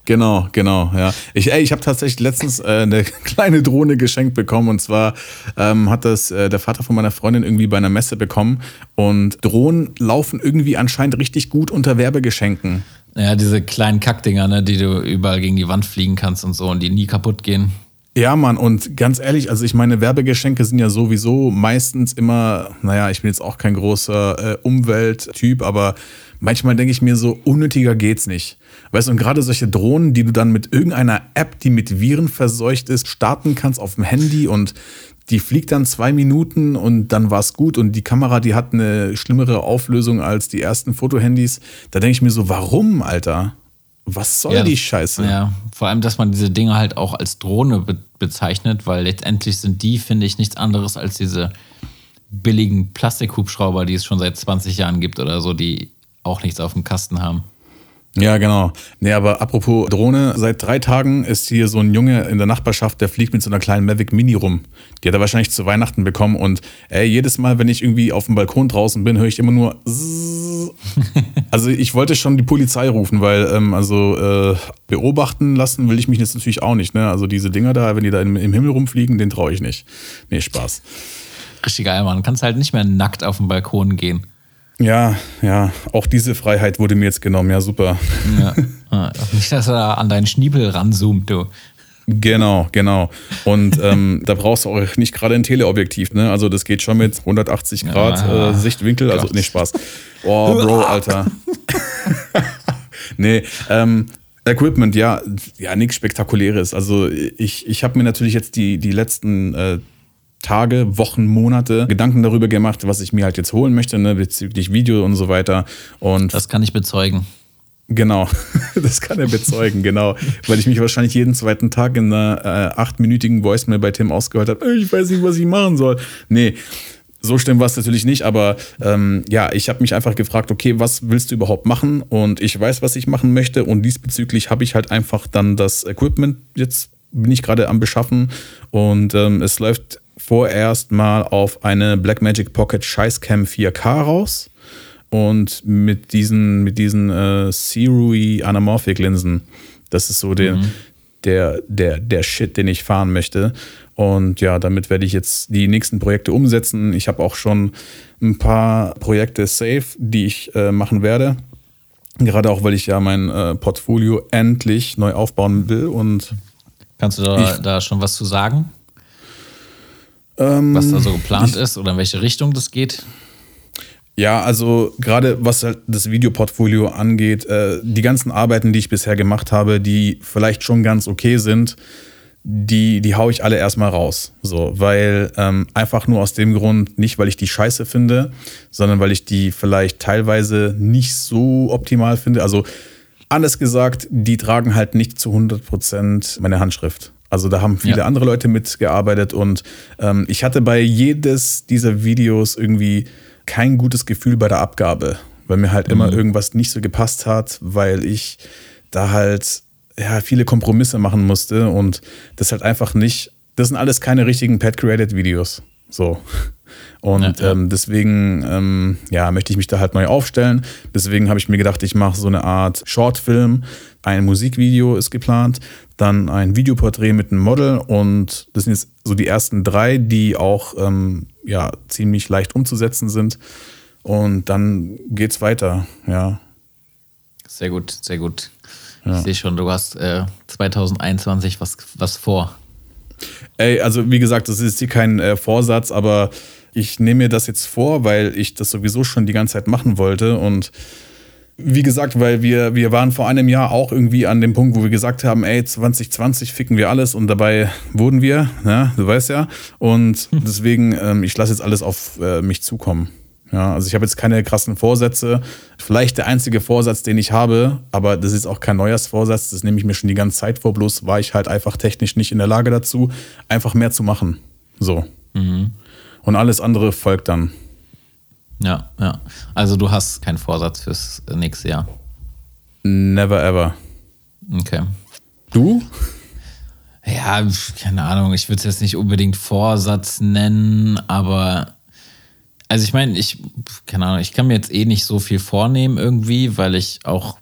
Genau, genau, ja. Ich, ich habe tatsächlich letztens äh, eine kleine Drohne geschenkt bekommen und zwar ähm, hat das äh, der Vater von meiner Freundin irgendwie bei einer Messe bekommen und Drohnen laufen irgendwie anscheinend richtig gut unter Werbegeschenken. Ja, diese kleinen Kackdinger, ne, die du überall gegen die Wand fliegen kannst und so und die nie kaputt gehen. Ja, Mann, und ganz ehrlich, also ich meine, Werbegeschenke sind ja sowieso meistens immer, naja, ich bin jetzt auch kein großer äh, Umwelttyp, aber manchmal denke ich mir so, unnötiger geht's nicht. Weißt du, und gerade solche Drohnen, die du dann mit irgendeiner App, die mit Viren verseucht ist, starten kannst auf dem Handy und die fliegt dann zwei Minuten und dann war's gut und die Kamera, die hat eine schlimmere Auflösung als die ersten Fotohandys. Da denke ich mir so, warum, Alter? Was soll ja, die Scheiße? Ja, vor allem, dass man diese Dinge halt auch als Drohne be bezeichnet, weil letztendlich sind die, finde ich, nichts anderes als diese billigen Plastikhubschrauber, die es schon seit 20 Jahren gibt oder so, die auch nichts auf dem Kasten haben. Ja, genau. Nee, aber apropos Drohne, seit drei Tagen ist hier so ein Junge in der Nachbarschaft, der fliegt mit so einer kleinen Mavic Mini rum. Die hat er wahrscheinlich zu Weihnachten bekommen und ey, jedes Mal, wenn ich irgendwie auf dem Balkon draußen bin, höre ich immer nur Also ich wollte schon die Polizei rufen, weil ähm, also äh, beobachten lassen will ich mich jetzt natürlich auch nicht. Ne? Also diese Dinger da, wenn die da im, im Himmel rumfliegen, den traue ich nicht. Nee, Spaß. Richtig geil, Mann. Du kannst halt nicht mehr nackt auf den Balkon gehen. Ja, ja, auch diese Freiheit wurde mir jetzt genommen, ja, super. Ja. Ah, nicht, dass er an deinen Schniebel ranzoomt, du. Genau, genau. Und ähm, da brauchst du auch nicht gerade ein Teleobjektiv, ne? Also das geht schon mit 180 Grad ja, äh, Sichtwinkel, also nicht Spaß. Oh, Bro, Alter. nee, ähm, Equipment, ja, ja, nichts Spektakuläres. Also ich, ich habe mir natürlich jetzt die, die letzten äh, Tage, Wochen, Monate Gedanken darüber gemacht, was ich mir halt jetzt holen möchte, ne, bezüglich Video und so weiter. Und das kann ich bezeugen. Genau, das kann er bezeugen, genau. Weil ich mich wahrscheinlich jeden zweiten Tag in einer äh, achtminütigen Voicemail bei Tim ausgehört habe, ich weiß nicht, was ich machen soll. Nee, so schlimm war es natürlich nicht, aber ähm, ja, ich habe mich einfach gefragt, okay, was willst du überhaupt machen? Und ich weiß, was ich machen möchte. Und diesbezüglich habe ich halt einfach dann das Equipment jetzt bin ich gerade am Beschaffen und ähm, es läuft vorerst mal auf eine Blackmagic Pocket Scheißcam 4K raus und mit diesen, mit diesen äh, Sirui Anamorphic Linsen. Das ist so der, mhm. der, der, der Shit, den ich fahren möchte. Und ja, damit werde ich jetzt die nächsten Projekte umsetzen. Ich habe auch schon ein paar Projekte safe, die ich äh, machen werde. Gerade auch, weil ich ja mein äh, Portfolio endlich neu aufbauen will. Und Kannst du da, ich, da schon was zu sagen? Ähm, was da so geplant ich, ist oder in welche Richtung das geht? Ja, also gerade was halt das Videoportfolio angeht, äh, die ganzen Arbeiten, die ich bisher gemacht habe, die vielleicht schon ganz okay sind, die, die hau ich alle erstmal raus. So, weil ähm, einfach nur aus dem Grund, nicht weil ich die scheiße finde, sondern weil ich die vielleicht teilweise nicht so optimal finde. Also anders gesagt, die tragen halt nicht zu 100% meine Handschrift. Also da haben viele ja. andere Leute mitgearbeitet und ähm, ich hatte bei jedes dieser Videos irgendwie kein gutes Gefühl bei der Abgabe, weil mir halt mhm. immer irgendwas nicht so gepasst hat, weil ich da halt ja viele Kompromisse machen musste und das halt einfach nicht. Das sind alles keine richtigen Pet Created Videos. So. Und ja, Ähm, deswegen ähm, ja, möchte ich mich da halt neu aufstellen. Deswegen habe ich mir gedacht, ich mache so eine Art Shortfilm. Ein Musikvideo ist geplant, dann ein Videoporträt mit einem Model und das sind jetzt so die ersten drei, die auch ähm, ja, ziemlich leicht umzusetzen sind. Und dann geht's weiter, ja. Sehr gut, sehr gut. Ja. Ich sehe schon, du hast äh, 2021 was, was vor. Ey, also wie gesagt, das ist hier kein äh, Vorsatz, aber ich nehme mir das jetzt vor, weil ich das sowieso schon die ganze Zeit machen wollte und wie gesagt, weil wir, wir waren vor einem Jahr auch irgendwie an dem Punkt, wo wir gesagt haben, ey, 2020 ficken wir alles und dabei wurden wir, ja, du weißt ja. Und deswegen, ähm, ich lasse jetzt alles auf äh, mich zukommen. Ja, also ich habe jetzt keine krassen Vorsätze. Vielleicht der einzige Vorsatz, den ich habe, aber das ist auch kein Neujahrsvorsatz, das nehme ich mir schon die ganze Zeit vor, bloß war ich halt einfach technisch nicht in der Lage dazu, einfach mehr zu machen. So. Mhm. Und alles andere folgt dann. Ja, ja. Also du hast keinen Vorsatz fürs nächste Jahr. Never ever. Okay. Du? Ja, keine Ahnung. Ich würde es jetzt nicht unbedingt Vorsatz nennen, aber also ich meine, ich, keine Ahnung, ich kann mir jetzt eh nicht so viel vornehmen irgendwie, weil ich auch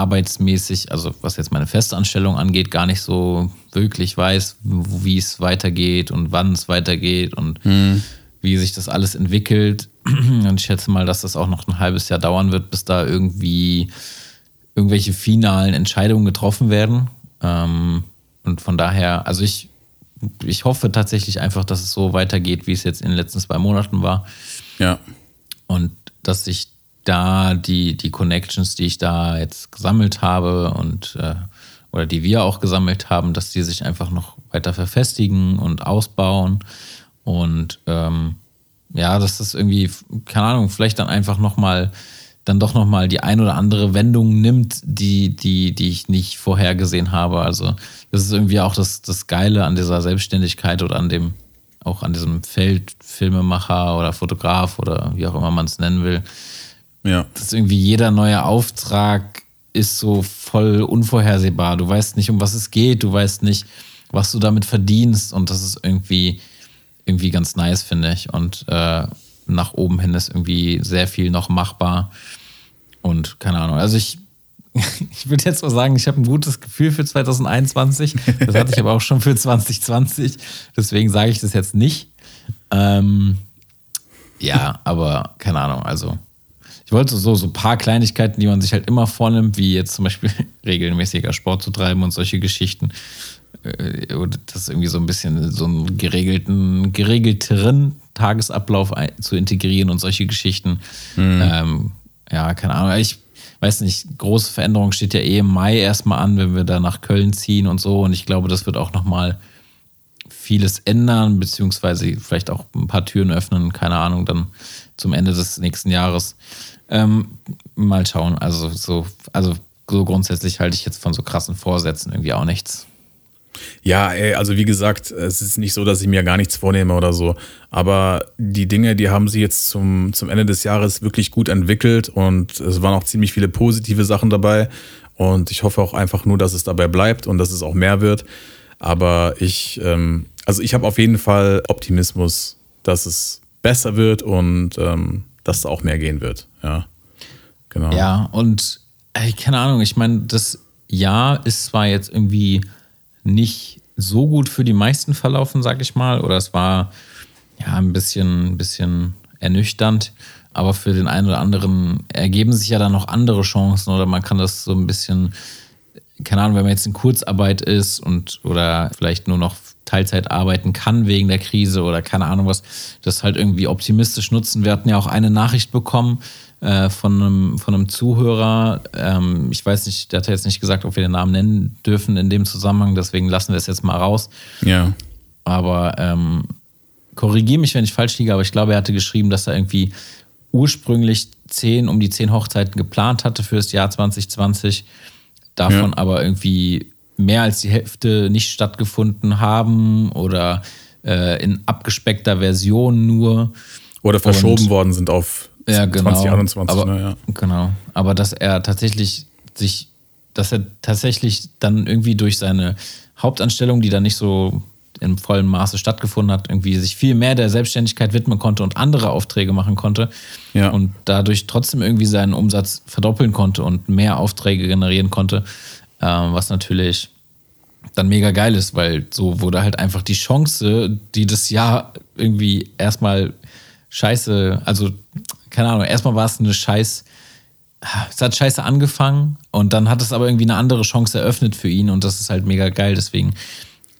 arbeitsmäßig, also was jetzt meine Festanstellung angeht, gar nicht so wirklich weiß, wie es weitergeht und wann es weitergeht und mhm. wie sich das alles entwickelt. Und ich schätze mal, dass das auch noch ein halbes Jahr dauern wird, bis da irgendwie irgendwelche finalen Entscheidungen getroffen werden. Ähm, und von daher, also ich, ich hoffe tatsächlich einfach, dass es so weitergeht, wie es jetzt in den letzten zwei Monaten war. Ja. Und dass ich da die, die Connections, die ich da jetzt gesammelt habe und äh, oder die wir auch gesammelt haben, dass die sich einfach noch weiter verfestigen und ausbauen. Und ähm, ja, dass das irgendwie, keine Ahnung, vielleicht dann einfach nochmal, dann doch nochmal die ein oder andere Wendung nimmt, die, die, die ich nicht vorhergesehen habe. Also, das ist irgendwie auch das, das Geile an dieser Selbstständigkeit oder an dem, auch an diesem Feld Filmemacher oder Fotograf oder wie auch immer man es nennen will. Ja. Dass irgendwie jeder neue Auftrag ist so voll unvorhersehbar. Du weißt nicht, um was es geht, du weißt nicht, was du damit verdienst und das ist irgendwie irgendwie ganz nice, finde ich. Und äh, nach oben hin ist irgendwie sehr viel noch machbar. Und keine Ahnung. Also ich, ich würde jetzt mal sagen, ich habe ein gutes Gefühl für 2021. Das hatte ich aber auch schon für 2020. Deswegen sage ich das jetzt nicht. Ähm, ja, aber keine Ahnung. Also ich wollte so, so ein paar Kleinigkeiten, die man sich halt immer vornimmt, wie jetzt zum Beispiel regelmäßiger Sport zu treiben und solche Geschichten, äh, das irgendwie so ein bisschen so einen geregelten, geregelteren Tagesablauf zu integrieren und solche Geschichten. Mhm. Ähm, ja, keine Ahnung. Ich weiß nicht, große Veränderung steht ja eh im Mai erstmal an, wenn wir da nach Köln ziehen und so. Und ich glaube, das wird auch nochmal vieles ändern, beziehungsweise vielleicht auch ein paar Türen öffnen, keine Ahnung, dann zum Ende des nächsten Jahres. Ähm, mal schauen. Also so, also so grundsätzlich halte ich jetzt von so krassen Vorsätzen irgendwie auch nichts. Ja, ey, also wie gesagt, es ist nicht so, dass ich mir gar nichts vornehme oder so. Aber die Dinge, die haben sie jetzt zum, zum Ende des Jahres wirklich gut entwickelt und es waren auch ziemlich viele positive Sachen dabei. Und ich hoffe auch einfach nur, dass es dabei bleibt und dass es auch mehr wird. Aber ich, ähm, also ich habe auf jeden Fall Optimismus, dass es besser wird und ähm, dass es auch mehr gehen wird. Ja, genau. Ja, und ey, keine Ahnung, ich meine, das Jahr ist zwar jetzt irgendwie nicht so gut für die meisten verlaufen, sag ich mal. Oder es war ja ein bisschen, ein bisschen ernüchternd. Aber für den einen oder anderen ergeben sich ja dann noch andere Chancen oder man kann das so ein bisschen, keine Ahnung, wenn man jetzt in Kurzarbeit ist und oder vielleicht nur noch Teilzeit arbeiten kann wegen der Krise oder keine Ahnung was, das halt irgendwie optimistisch nutzen. Wir hatten ja auch eine Nachricht bekommen äh, von, einem, von einem Zuhörer. Ähm, ich weiß nicht, der hat jetzt nicht gesagt, ob wir den Namen nennen dürfen in dem Zusammenhang, deswegen lassen wir es jetzt mal raus. Ja. Aber ähm, korrigiere mich, wenn ich falsch liege, aber ich glaube, er hatte geschrieben, dass er irgendwie ursprünglich zehn, um die zehn Hochzeiten geplant hatte für das Jahr 2020. Davon ja. aber irgendwie mehr als die Hälfte nicht stattgefunden haben oder äh, in abgespeckter Version nur. Oder verschoben Und, worden sind auf ja, genau. 2021. Aber, ne, ja. Genau. Aber dass er tatsächlich sich, dass er tatsächlich dann irgendwie durch seine Hauptanstellung, die dann nicht so im vollen Maße stattgefunden hat, irgendwie sich viel mehr der Selbstständigkeit widmen konnte und andere Aufträge machen konnte ja. und dadurch trotzdem irgendwie seinen Umsatz verdoppeln konnte und mehr Aufträge generieren konnte, äh, was natürlich dann mega geil ist, weil so wurde halt einfach die Chance, die das Jahr irgendwie erstmal scheiße, also keine Ahnung, erstmal war es eine scheiß, es hat scheiße angefangen und dann hat es aber irgendwie eine andere Chance eröffnet für ihn und das ist halt mega geil. Deswegen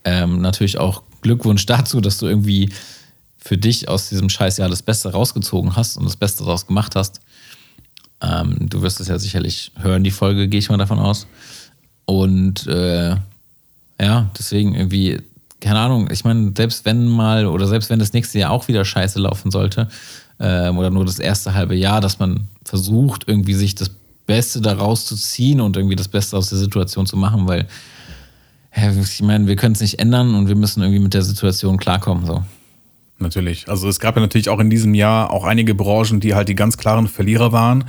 ähm, natürlich auch Glückwunsch dazu, dass du irgendwie für dich aus diesem Scheißjahr das Beste rausgezogen hast und das Beste daraus gemacht hast. Ähm, du wirst es ja sicherlich hören, die Folge, gehe ich mal davon aus. Und äh, ja, deswegen irgendwie, keine Ahnung, ich meine, selbst wenn mal oder selbst wenn das nächste Jahr auch wieder scheiße laufen sollte, ähm, oder nur das erste halbe Jahr, dass man versucht, irgendwie sich das Beste daraus zu ziehen und irgendwie das Beste aus der Situation zu machen, weil ja, ich meine, wir können es nicht ändern und wir müssen irgendwie mit der Situation klarkommen. So. Natürlich. Also es gab ja natürlich auch in diesem Jahr auch einige Branchen, die halt die ganz klaren Verlierer waren.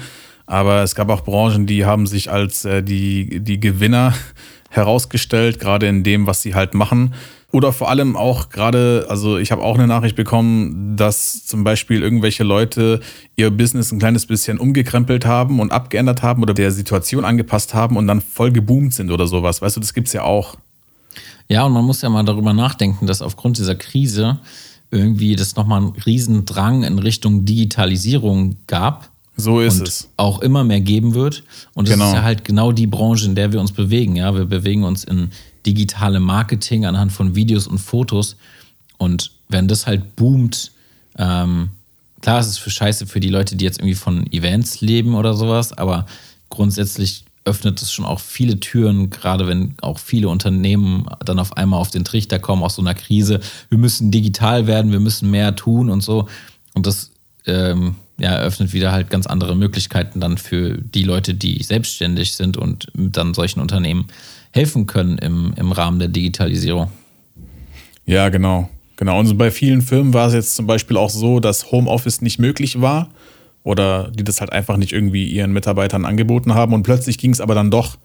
Aber es gab auch Branchen, die haben sich als äh, die, die Gewinner herausgestellt, gerade in dem, was sie halt machen. Oder vor allem auch gerade, also ich habe auch eine Nachricht bekommen, dass zum Beispiel irgendwelche Leute ihr Business ein kleines bisschen umgekrempelt haben und abgeändert haben oder der Situation angepasst haben und dann voll geboomt sind oder sowas. Weißt du, das gibt es ja auch. Ja, und man muss ja mal darüber nachdenken, dass aufgrund dieser Krise irgendwie das nochmal einen Riesendrang in Richtung Digitalisierung gab. So ist und es. Auch immer mehr geben wird. Und das genau. ist ja halt genau die Branche, in der wir uns bewegen. Ja, wir bewegen uns in digitale Marketing anhand von Videos und Fotos. Und wenn das halt boomt, ähm, klar, es ist für Scheiße für die Leute, die jetzt irgendwie von Events leben oder sowas, aber grundsätzlich öffnet es schon auch viele Türen, gerade wenn auch viele Unternehmen dann auf einmal auf den Trichter kommen aus so einer Krise. Wir müssen digital werden, wir müssen mehr tun und so. Und das ähm, ja, eröffnet wieder halt ganz andere Möglichkeiten dann für die Leute, die selbstständig sind und dann solchen Unternehmen helfen können im, im Rahmen der Digitalisierung. Ja, genau. Genau. Und bei vielen Firmen war es jetzt zum Beispiel auch so, dass Homeoffice nicht möglich war oder die das halt einfach nicht irgendwie ihren Mitarbeitern angeboten haben und plötzlich ging es aber dann doch.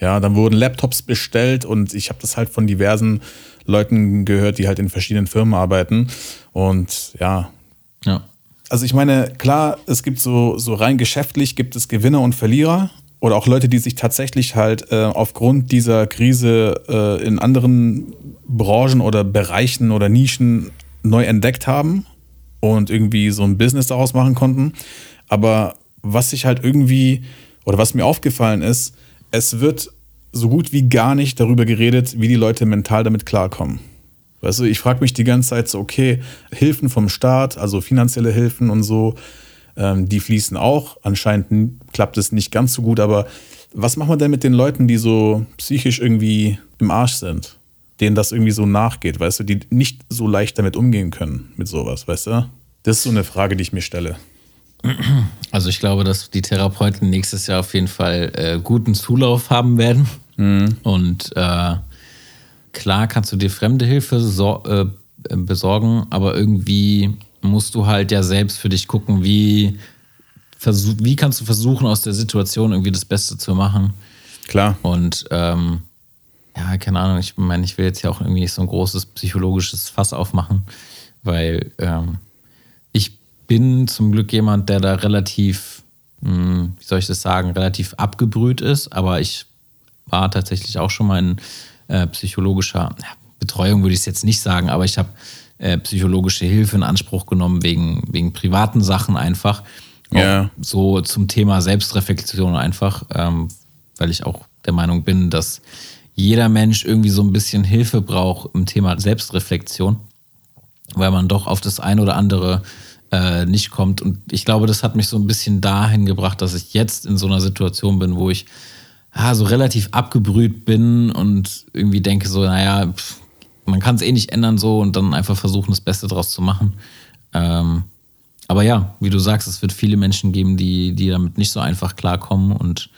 Ja, dann wurden Laptops bestellt und ich habe das halt von diversen Leuten gehört, die halt in verschiedenen Firmen arbeiten und ja. Ja. Also ich meine, klar, es gibt so, so rein geschäftlich gibt es Gewinner und Verlierer oder auch Leute, die sich tatsächlich halt äh, aufgrund dieser Krise äh, in anderen Branchen oder Bereichen oder Nischen neu entdeckt haben und irgendwie so ein Business daraus machen konnten. Aber was sich halt irgendwie oder was mir aufgefallen ist, es wird so gut wie gar nicht darüber geredet, wie die Leute mental damit klarkommen. Weißt du, ich frage mich die ganze Zeit so, okay, Hilfen vom Staat, also finanzielle Hilfen und so, ähm, die fließen auch. Anscheinend klappt es nicht ganz so gut, aber was machen wir denn mit den Leuten, die so psychisch irgendwie im Arsch sind? Denen das irgendwie so nachgeht, weißt du, die nicht so leicht damit umgehen können, mit sowas, weißt du? Das ist so eine Frage, die ich mir stelle. Also ich glaube, dass die Therapeuten nächstes Jahr auf jeden Fall äh, guten Zulauf haben werden. Mhm. Und äh, klar kannst du dir fremde Hilfe so, äh, besorgen, aber irgendwie musst du halt ja selbst für dich gucken, wie, wie kannst du versuchen, aus der Situation irgendwie das Beste zu machen. Klar. Und ähm, ja, keine Ahnung, ich meine, ich will jetzt ja auch irgendwie so ein großes psychologisches Fass aufmachen, weil ähm, ich bin zum Glück jemand, der da relativ, mh, hm, wie soll ich das sagen, relativ abgebrüht ist, aber ich war tatsächlich auch schon mal in äh, psychologischer ja, Betreuung, würde ich es jetzt nicht sagen, aber ich habe äh, psychologische Hilfe in Anspruch genommen wegen, wegen privaten Sachen einfach. Ja. So zum Thema Selbstreflexion einfach, ähm, weil ich auch der Meinung bin, dass jeder Mensch irgendwie so ein bisschen Hilfe braucht im Thema Selbstreflexion, weil man doch auf das ein oder andere äh, nicht kommt. Und ich glaube, das hat mich so ein bisschen dahin gebracht, dass ich jetzt in so einer Situation bin, wo ich ah, so relativ abgebrüht bin und irgendwie denke so, naja, pff, man kann es eh nicht ändern so und dann einfach versuchen, das Beste draus zu machen. Ähm, aber ja, wie du sagst, es wird viele Menschen geben, die, die damit nicht so einfach klarkommen und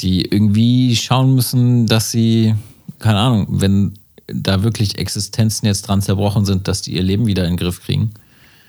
die irgendwie schauen müssen, dass sie, keine Ahnung, wenn da wirklich Existenzen jetzt dran zerbrochen sind, dass die ihr Leben wieder in den Griff kriegen.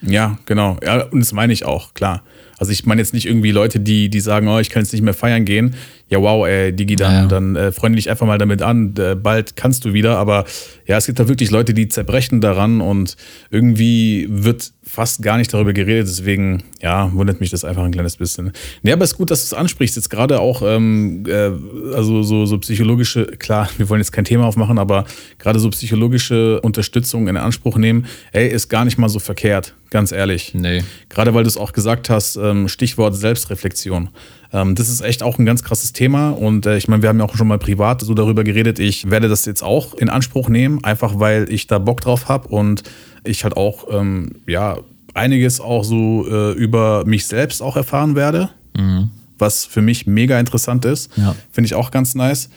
Ja, genau. Ja, und das meine ich auch, klar. Also ich meine jetzt nicht irgendwie Leute, die, die sagen, oh, ich kann jetzt nicht mehr feiern gehen. Ja, wow, ey, Digi, dann, ja. dann äh, freunde dich einfach mal damit an. Äh, bald kannst du wieder. Aber ja, es gibt da wirklich Leute, die zerbrechen daran und irgendwie wird fast gar nicht darüber geredet. Deswegen, ja, wundert mich das einfach ein kleines bisschen. Nee, aber es ist gut, dass du es ansprichst. Jetzt gerade auch, ähm, äh, also so, so psychologische, klar, wir wollen jetzt kein Thema aufmachen, aber gerade so psychologische Unterstützung in Anspruch nehmen, ey, ist gar nicht mal so verkehrt, ganz ehrlich. Nee. Gerade weil du es auch gesagt hast, ähm, Stichwort Selbstreflexion. Ähm, das ist echt auch ein ganz krasses Thema und äh, ich meine, wir haben ja auch schon mal privat so darüber geredet. Ich werde das jetzt auch in Anspruch nehmen, einfach weil ich da Bock drauf habe und ich halt auch, ähm, ja, einiges auch so äh, über mich selbst auch erfahren werde. mhm. was für mich mega interessant ist. Ja. Finde ich auch ganz nice.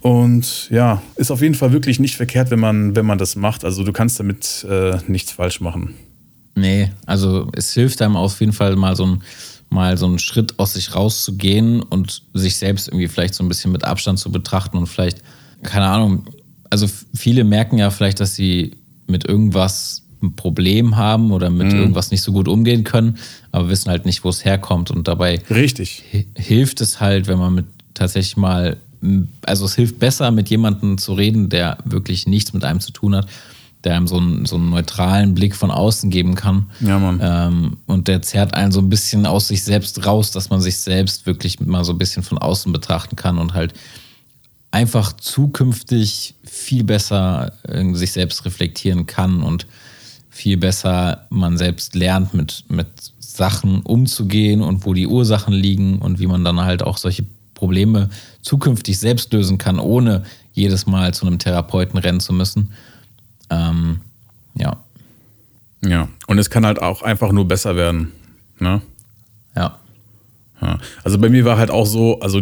Und ja, ist auf jeden Fall wirklich nicht verkehrt, wenn man, wenn man das macht. Also du kannst damit äh, nichts falsch machen. Nee, also es hilft einem auf jeden Fall mal so ein mal so einen Schritt aus sich rauszugehen und sich selbst irgendwie vielleicht so ein bisschen mit Abstand zu betrachten und vielleicht, keine Ahnung, also viele merken ja vielleicht, dass sie mit irgendwas ein Problem haben oder mit mhm. irgendwas nicht so gut umgehen können, aber wissen halt nicht, wo es herkommt. Und dabei Richtig. hilft es halt, wenn man mit tatsächlich mal, also es hilft besser, mit jemandem zu reden, der wirklich nichts mit einem zu tun hat, der einem so einen, so einen neutralen Blick von außen geben kann. Ja, Mann. Ähm, und der zerrt einen so ein bisschen aus sich selbst raus, dass man sich selbst wirklich mal so ein bisschen von außen betrachten kann und halt einfach zukünftig viel besser äh, sich selbst reflektieren kann und viel besser man selbst lernt, mit, mit Sachen umzugehen und wo die Ursachen liegen und wie man dann halt auch solche Probleme zukünftig selbst lösen kann, ohne jedes Mal zu einem Therapeuten rennen zu müssen. Ähm, ja. Ja, und es kann halt auch einfach nur besser werden. Ne? Ja. Also bei mir war halt auch so, also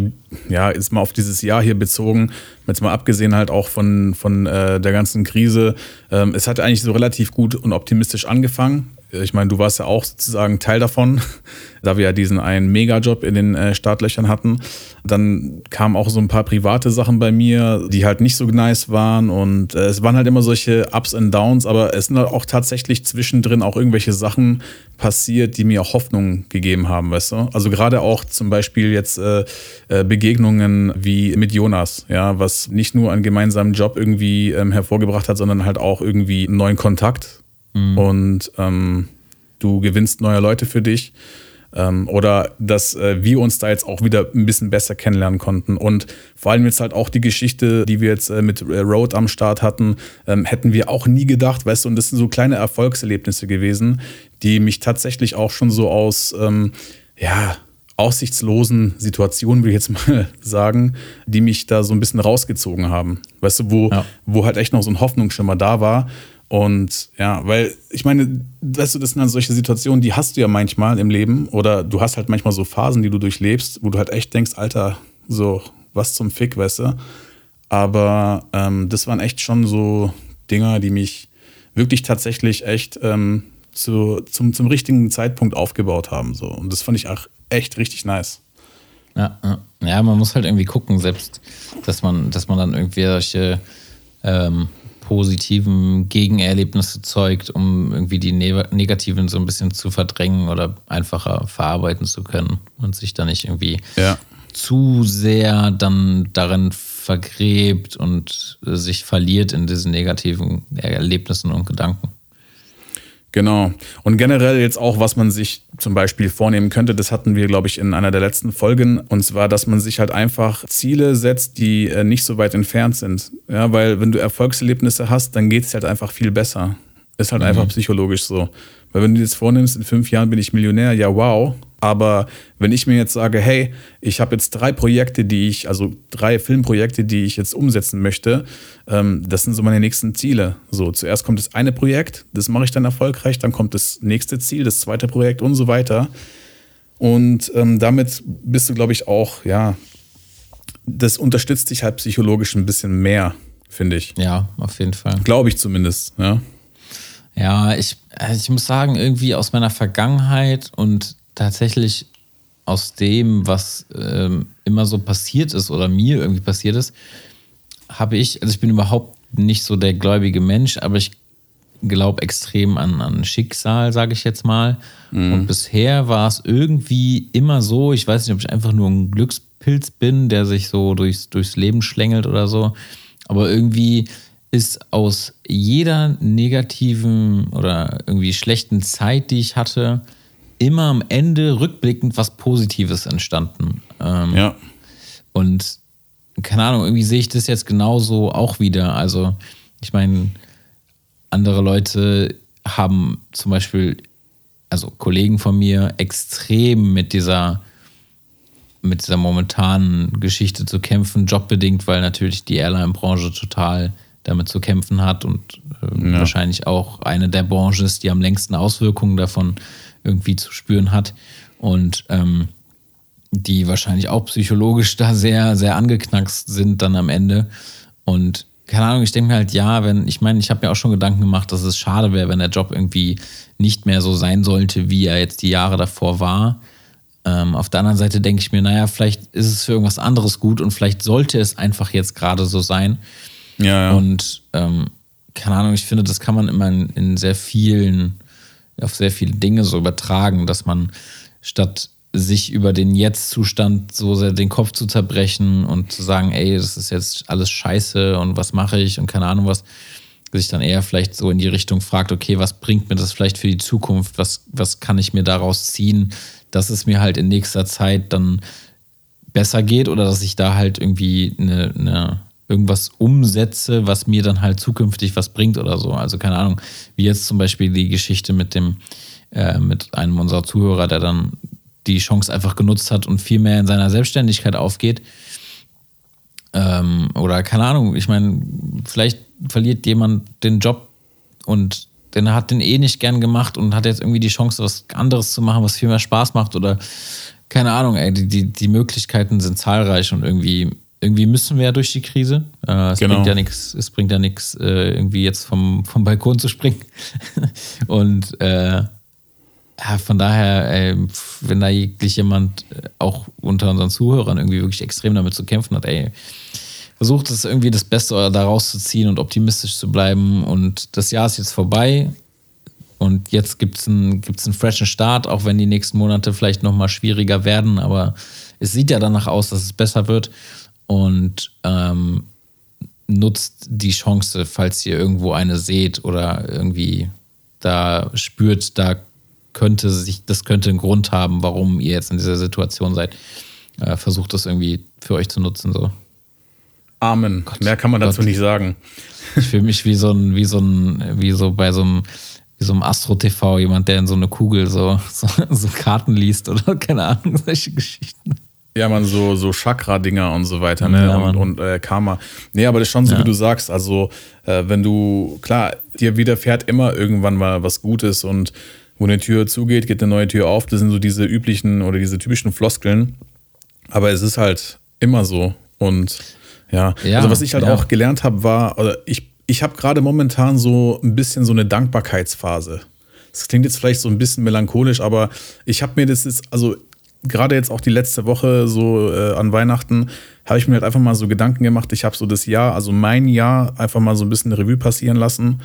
ja, ist mal auf dieses Jahr hier bezogen, jetzt mal abgesehen halt auch von, von äh, der ganzen Krise, ähm, es hat eigentlich so relativ gut und optimistisch angefangen ich meine, du warst ja auch sozusagen Teil davon, da wir ja diesen einen Megajob in den äh, Startlöchern hatten. Dann kamen auch so ein paar private Sachen bei mir, die halt nicht so nice waren und äh, es waren halt immer solche Ups und Downs, aber es sind halt auch tatsächlich zwischendrin auch irgendwelche Sachen passiert, die mir auch Hoffnung gegeben haben, weißt du? Also gerade auch zum Beispiel jetzt äh, Begegnungen wie mit Jonas, ja, was nicht nur einen gemeinsamen Job irgendwie ähm, hervorgebracht hat, sondern halt auch irgendwie einen neuen Kontakt mhm. und ähm, du gewinnst neue Leute für dich. Ähm, oder dass äh, wir uns da jetzt auch wieder ein bisschen besser kennenlernen konnten. Und vor allem jetzt halt auch die Geschichte, die wir jetzt äh, mit äh, Road am Start hatten, ähm, hätten wir auch nie gedacht, weißt du, und das sind so kleine Erfolgserlebnisse gewesen, die mich tatsächlich auch schon so aus, ähm, ja, aussichtslosen Situationen, würde ich jetzt mal sagen, die mich da so ein bisschen rausgezogen haben. Weißt du, wo, ja. wo halt echt noch so ein Hoffnungsschimmer da war. Und ja, weil ich meine, weißt du, das sind dann solche Situationen, die hast du ja manchmal im Leben oder du hast halt manchmal so Phasen, die du durchlebst, wo du halt echt denkst, Alter, so was zum Fick, weißt du. Aber ähm, das waren echt schon so Dinger, die mich wirklich tatsächlich echt ähm, zu, zum, zum richtigen Zeitpunkt aufgebaut haben. So. Und das fand ich auch echt richtig nice. Ja, ja. man muss halt irgendwie gucken, selbst, dass man, dass man dann irgendwie solche ähm, positiven Gegenerlebnisse zeugt, um irgendwie die ne negativen so ein bisschen zu verdrängen oder einfacher verarbeiten zu können und sich da nicht irgendwie ja. zu sehr dann darin vergräbt und sich verliert in diesen negativen Erlebnissen und Gedanken. Genau. Und generell jetzt auch, was man sich zum Beispiel vornehmen könnte, das hatten wir, glaube ich, in einer der letzten Folgen. Und zwar, dass man sich halt einfach Ziele setzt, die äh, nicht so weit entfernt sind. Ja, weil wenn du Erfolgserlebnisse hast, dann geht es halt einfach viel besser. Ist halt mhm. einfach psychologisch so. Weil wenn du dir jetzt vornimmst, in fünf Jahren bin ich Millionär, ja wow, aber wenn ich mir jetzt sage, hey, ich habe jetzt drei Projekte, die ich, also drei Filmprojekte, die ich jetzt umsetzen möchte, ähm, das sind so meine nächsten Ziele. So, zuerst kommt das eine Projekt, das mache ich dann erfolgreich, dann kommt das nächste Ziel, das zweite Projekt und so weiter. Und ähm, damit bist du, glaube ich, auch, ja, das unterstützt dich halt psychologisch ein bisschen mehr, finde ich. Ja, auf jeden Fall. Glaube ich zumindest, ja. Ja, ich, ich muss sagen, irgendwie aus meiner Vergangenheit und tatsächlich aus dem, was ähm, immer so passiert ist oder mir irgendwie passiert ist, habe ich, also ich bin überhaupt nicht so der gläubige Mensch, aber ich glaube extrem an, an Schicksal, sage ich jetzt mal. Mhm. Und bisher war es irgendwie immer so, ich weiß nicht, ob ich einfach nur ein Glückspilz bin, der sich so durchs, durchs Leben schlängelt oder so, aber irgendwie ist aus jeder negativen oder irgendwie schlechten Zeit, die ich hatte, immer am Ende rückblickend was Positives entstanden. Ähm, ja. Und keine Ahnung, irgendwie sehe ich das jetzt genauso auch wieder. Also, ich meine, andere Leute haben zum Beispiel, also Kollegen von mir, extrem mit dieser mit dieser momentanen Geschichte zu kämpfen, jobbedingt, weil natürlich die Airline-Branche total damit zu kämpfen hat und äh, ja. wahrscheinlich auch eine der Branchen ist, die am längsten Auswirkungen davon irgendwie zu spüren hat. Und ähm, die wahrscheinlich auch psychologisch da sehr, sehr angeknackst sind dann am Ende. Und keine Ahnung, ich denke mir halt, ja, wenn, ich meine, ich habe mir auch schon Gedanken gemacht, dass es schade wäre, wenn der Job irgendwie nicht mehr so sein sollte, wie er jetzt die Jahre davor war. Ähm, auf der anderen Seite denke ich mir, naja, vielleicht ist es für irgendwas anderes gut und vielleicht sollte es einfach jetzt gerade so sein. Ja, ja. Und ähm, keine Ahnung, ich finde, das kann man immer in, in sehr vielen, auf sehr viele Dinge so übertragen, dass man statt sich über den Jetzt-Zustand so sehr den Kopf zu zerbrechen und zu sagen, ey, das ist jetzt alles scheiße und was mache ich und keine Ahnung was, sich dann eher vielleicht so in die Richtung fragt, okay, was bringt mir das vielleicht für die Zukunft, was, was kann ich mir daraus ziehen, dass es mir halt in nächster Zeit dann besser geht oder dass ich da halt irgendwie eine, eine irgendwas umsetze, was mir dann halt zukünftig was bringt oder so. Also keine Ahnung, wie jetzt zum Beispiel die Geschichte mit dem, äh, mit einem unserer Zuhörer, der dann die Chance einfach genutzt hat und viel mehr in seiner Selbstständigkeit aufgeht. Ähm, oder keine Ahnung, ich meine, vielleicht verliert jemand den Job und den hat den eh nicht gern gemacht und hat jetzt irgendwie die Chance, was anderes zu machen, was viel mehr Spaß macht oder keine Ahnung, ey, die, die, die Möglichkeiten sind zahlreich und irgendwie, irgendwie müssen wir ja durch die Krise. Äh, es, genau. bringt ja nix, es bringt ja nichts, äh, irgendwie jetzt vom, vom Balkon zu springen. und äh, ja, von daher, ey, wenn da jeglich jemand äh, auch unter unseren Zuhörern irgendwie wirklich extrem damit zu kämpfen hat, ey, versucht es irgendwie das Beste daraus zu ziehen und optimistisch zu bleiben. Und das Jahr ist jetzt vorbei. Und jetzt gibt es einen, gibt's einen freshen Start, auch wenn die nächsten Monate vielleicht nochmal schwieriger werden. Aber es sieht ja danach aus, dass es besser wird. Und ähm, nutzt die Chance, falls ihr irgendwo eine seht oder irgendwie da spürt, da könnte sich, das könnte einen Grund haben, warum ihr jetzt in dieser Situation seid. Äh, versucht das irgendwie für euch zu nutzen. So. Amen. Gott, Mehr kann man dazu Gott. nicht sagen. Ich fühle mich wie so ein, wie so ein, wie so bei so einem, wie so einem Astro-TV, jemand, der in so eine Kugel so, so, so Karten liest oder keine Ahnung, solche Geschichten. Ja, man, so, so Chakra-Dinger und so weiter, ne? Ja, und, und äh, Karma. Nee, aber das ist schon so, ja. wie du sagst. Also, äh, wenn du, klar, dir widerfährt immer irgendwann mal was Gutes und wo eine Tür zugeht, geht eine neue Tür auf. Das sind so diese üblichen oder diese typischen Floskeln. Aber es ist halt immer so. Und ja, ja also was ich halt ja. auch gelernt habe, war, oder ich, ich habe gerade momentan so ein bisschen so eine Dankbarkeitsphase. Das klingt jetzt vielleicht so ein bisschen melancholisch, aber ich habe mir das jetzt, also gerade jetzt auch die letzte Woche so äh, an Weihnachten, habe ich mir halt einfach mal so Gedanken gemacht. Ich habe so das Jahr, also mein Jahr, einfach mal so ein bisschen Revue passieren lassen.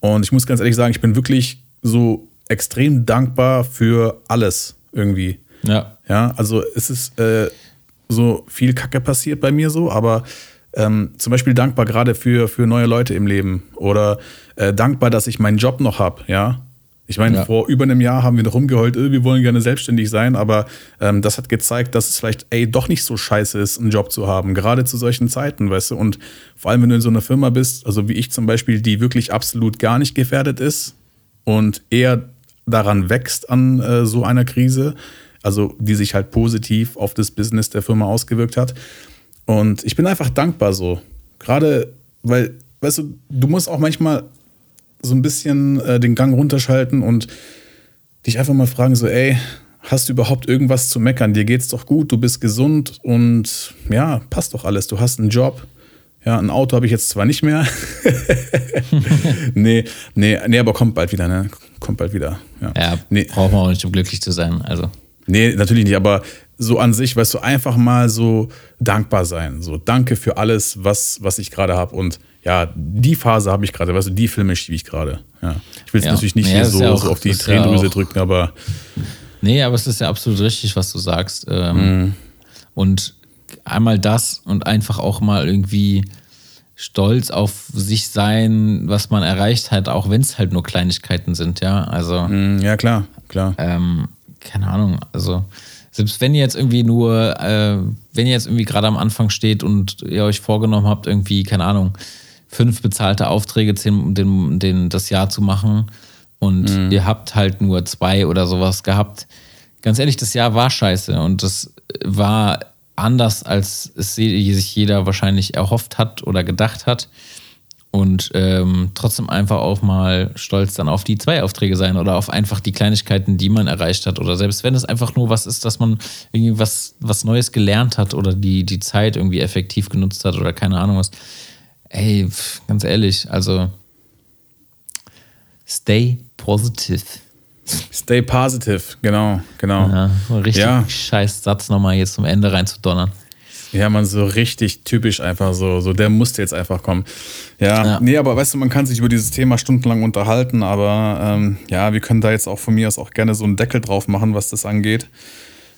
Und ich muss ganz ehrlich sagen, ich bin wirklich so extrem dankbar für alles irgendwie. Ja. Ja, also es ist äh, so viel Kacke passiert bei mir so, aber ähm, zum Beispiel dankbar gerade für, für neue Leute im Leben oder äh, dankbar, dass ich meinen Job noch habe, ja. Ich meine, ja. vor über einem Jahr haben wir noch rumgeheult, äh, wir wollen gerne selbstständig sein, aber ähm, das hat gezeigt, dass es vielleicht, ey, doch nicht so scheiße ist, einen Job zu haben, gerade zu solchen Zeiten, weißt du. Und vor allem, wenn du in so einer Firma bist, also wie ich zum Beispiel, die wirklich absolut gar nicht gefährdet ist und eher daran wächst an äh, so einer Krise, also die sich halt positiv auf das Business der Firma ausgewirkt hat. Und ich bin einfach dankbar so. Gerade, weil, weißt du, du musst auch manchmal so ein bisschen äh, den Gang runterschalten und dich einfach mal fragen, so, ey, hast du überhaupt irgendwas zu meckern? Dir geht's doch gut, du bist gesund und ja, passt doch alles. Du hast einen Job. Ja, ein Auto habe ich jetzt zwar nicht mehr. nee, nee, nee, aber kommt bald wieder, ne? Kommt bald wieder. Ja, ja nee. braucht man auch nicht, um glücklich zu sein. Also. Nee, natürlich nicht, aber so an sich, weißt du, einfach mal so dankbar sein. So, danke für alles, was, was ich gerade habe. Und ja, die Phase habe ich gerade, weißt du, die Filme schiebe ich gerade. Ja. Ich will es ja. natürlich nicht nee, hier so, auch, so, auf die Tränendrüse drücken, aber. Nee, aber es ist ja absolut richtig, was du sagst. Ähm, mm. Und einmal das und einfach auch mal irgendwie stolz auf sich sein, was man erreicht hat, auch wenn es halt nur Kleinigkeiten sind, ja. Also. Mm, ja, klar, klar. Ähm, keine Ahnung, also selbst wenn ihr jetzt irgendwie nur, äh, wenn ihr jetzt irgendwie gerade am Anfang steht und ihr euch vorgenommen habt, irgendwie, keine Ahnung, fünf bezahlte Aufträge den, den, den das Jahr zu machen und mhm. ihr habt halt nur zwei oder sowas gehabt. Ganz ehrlich, das Jahr war scheiße und das war anders, als es sich jeder wahrscheinlich erhofft hat oder gedacht hat. und ähm, trotzdem einfach auch mal stolz dann auf die zwei Aufträge sein oder auf einfach die Kleinigkeiten, die man erreicht hat. Oder selbst wenn es einfach nur was ist, dass man irgendwie was, was Neues gelernt hat oder die, die Zeit irgendwie effektiv genutzt hat oder keine Ahnung was. Ey, ganz ehrlich, also stay positive. Stay positive, genau, genau. Ja, richtig ja. scheiß Satz nochmal jetzt zum Ende reinzudonnern. Ja, man, so richtig typisch einfach so, so der musste jetzt einfach kommen. Ja, ja, nee, aber weißt du, man kann sich über dieses Thema stundenlang unterhalten, aber ähm, ja, wir können da jetzt auch von mir aus auch gerne so einen Deckel drauf machen, was das angeht.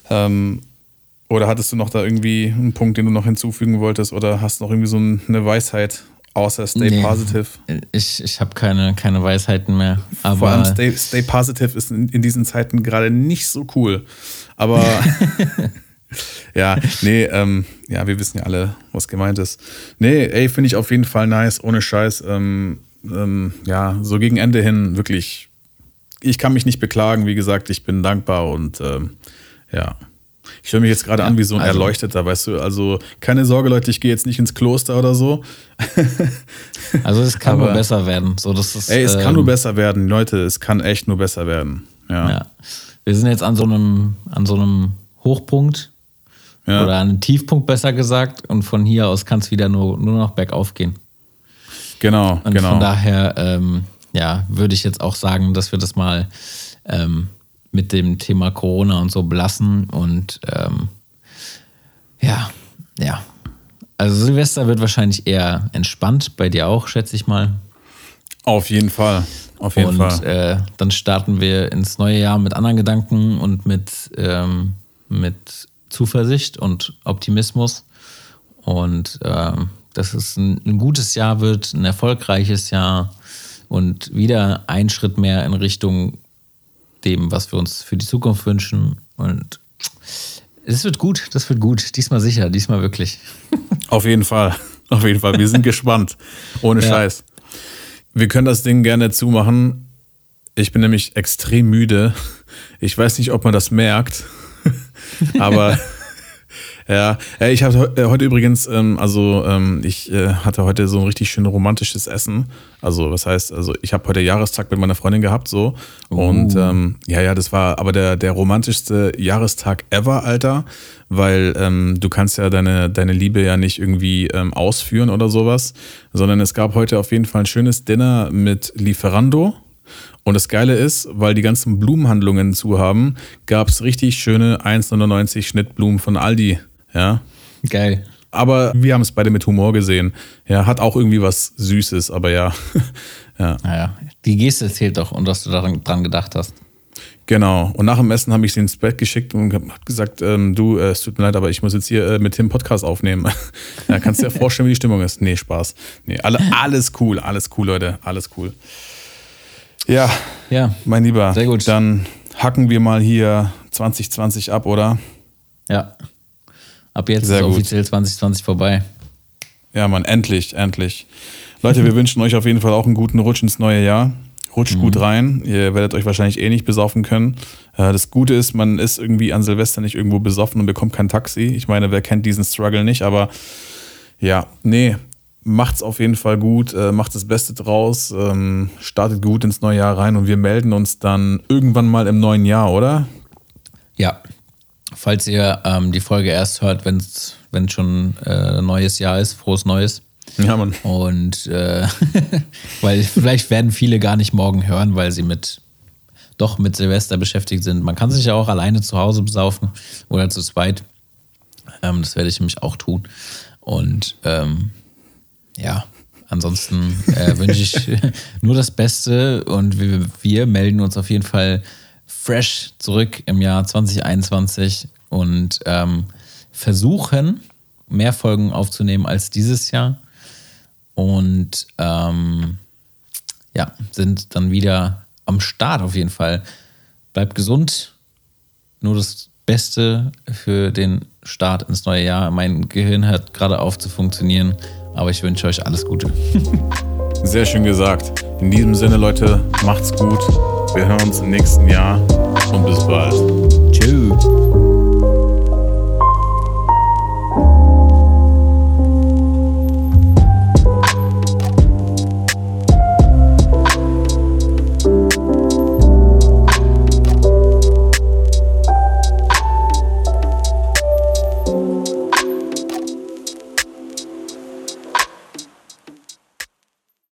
Ähm, oder hattest du noch da irgendwie einen Punkt, den du noch hinzufügen wolltest oder hast noch irgendwie so eine Weisheit außer Stay nee, Positive? Ich, ich habe keine, keine Weisheiten mehr. Aber Vor allem Stay, Stay Positive ist in, in diesen Zeiten gerade nicht so cool. Aber ja, nee, ähm, ja, wir wissen ja alle, was gemeint ist. Nee, ey, finde ich auf jeden Fall nice, ohne Scheiß. Ähm, ähm, ja, so gegen Ende hin wirklich, ich kann mich nicht beklagen, wie gesagt, ich bin dankbar und ähm, ja. Ich höre mich jetzt gerade ja, an wie so ein also, Erleuchteter, weißt du? Also keine Sorge, Leute, ich gehe jetzt nicht ins Kloster oder so. also es kann Aber, nur besser werden. So, das ist, ey, es kann nur ähm, besser werden, Leute, es kann echt nur besser werden. Ja. ja. Wir sind jetzt an so einem, an so einem Hochpunkt ja. Oder an einen Tiefpunkt besser gesagt. Und von hier aus kann es wieder nur, nur noch bergauf gehen. Genau, und genau. Von daher, ähm, ja, würde ich jetzt auch sagen, dass wir das mal ähm, mit dem Thema Corona und so belassen. Und ähm, ja, ja. Also Silvester wird wahrscheinlich eher entspannt, bei dir auch, schätze ich mal. Auf jeden Fall. Auf jeden und, Fall. Äh, dann starten wir ins neue Jahr mit anderen Gedanken und mit, ähm, mit Zuversicht und Optimismus. Und ähm, dass es ein, ein, gutes Jahr wird, ein erfolgreiches Jahr und wieder ein Schritt mehr in Richtung dem, was wir uns für die Zukunft wünschen. Und es wird gut, das wird gut. Diesmal sicher, diesmal wirklich. Auf jeden Fall. Auf jeden Fall. Wir sind gespannt. Ohne ja. Scheiß. Wir können das Ding gerne zumachen. Ich bin nämlich extrem müde. Ich weiß nicht, ob man das merkt. Aber ja, ich habe äh, heute übrigens, ähm, also ähm, ich äh, hatte heute so ein richtig schön romantisches Essen. Also was heißt, also ich habe heute Jahrestag mit meiner Freundin gehabt so uh. und ähm, ja, ja, das war aber der der romantischste Jahrestag ever, Alter, weil ähm, du kannst ja deine deine Liebe ja nicht irgendwie ähm, ausführen oder sowas, sondern es gab heute auf jeden Fall ein schönes Dinner mit Lieferando und das Geile ist, weil die ganzen Blumenhandlungen zu haben, gab es richtig schöne 1,99 Schnittblumen von Aldi. Ja. Geil. Aber wir haben es beide mit Humor gesehen. Ja, hat auch irgendwie was Süßes, aber ja. ja. Naja, die Geste zählt doch und dass du daran dran gedacht hast. Genau. Und nach dem Essen habe ich sie ins Bett geschickt und habe gesagt, ähm, du, äh, es tut mir leid, aber ich muss jetzt hier äh, mit Tim Podcast aufnehmen. ja, kannst du dir vorstellen, wie die Stimmung ist? Nee, Spaß. Nee, alle, alles cool, alles cool, Leute, alles cool. Ja, ja, mein Lieber. Sehr gut. Dann hacken wir mal hier 2020 ab, oder? Ja. Ab jetzt Sehr ist offiziell 2020 vorbei. Ja, Mann, endlich, endlich. Leute, wir wünschen euch auf jeden Fall auch einen guten Rutsch ins neue Jahr. Rutscht mhm. gut rein. Ihr werdet euch wahrscheinlich eh nicht besaufen können. Äh, das Gute ist, man ist irgendwie an Silvester nicht irgendwo besoffen und bekommt kein Taxi. Ich meine, wer kennt diesen Struggle nicht, aber ja, nee, macht's auf jeden Fall gut, äh, macht das Beste draus, ähm, startet gut ins neue Jahr rein und wir melden uns dann irgendwann mal im neuen Jahr, oder? Ja. Falls ihr ähm, die Folge erst hört, wenn es schon äh, neues Jahr ist, frohes Neues. Ja, Mann. Und äh, weil vielleicht werden viele gar nicht morgen hören, weil sie mit doch mit Silvester beschäftigt sind. Man kann sich ja auch alleine zu Hause besaufen oder zu zweit. Ähm, das werde ich nämlich auch tun. Und ähm, ja, ansonsten äh, wünsche ich nur das Beste und wir, wir, melden uns auf jeden Fall fresh zurück im Jahr 2021 und ähm, versuchen, mehr Folgen aufzunehmen als dieses Jahr. Und ähm, ja, sind dann wieder am Start auf jeden Fall. Bleibt gesund. Nur das Beste für den Start ins neue Jahr. Mein Gehirn hört gerade auf zu funktionieren. Aber ich wünsche euch alles Gute. Sehr schön gesagt. In diesem Sinne, Leute, macht's gut. Wir hören uns im nächsten Jahr und bis bald.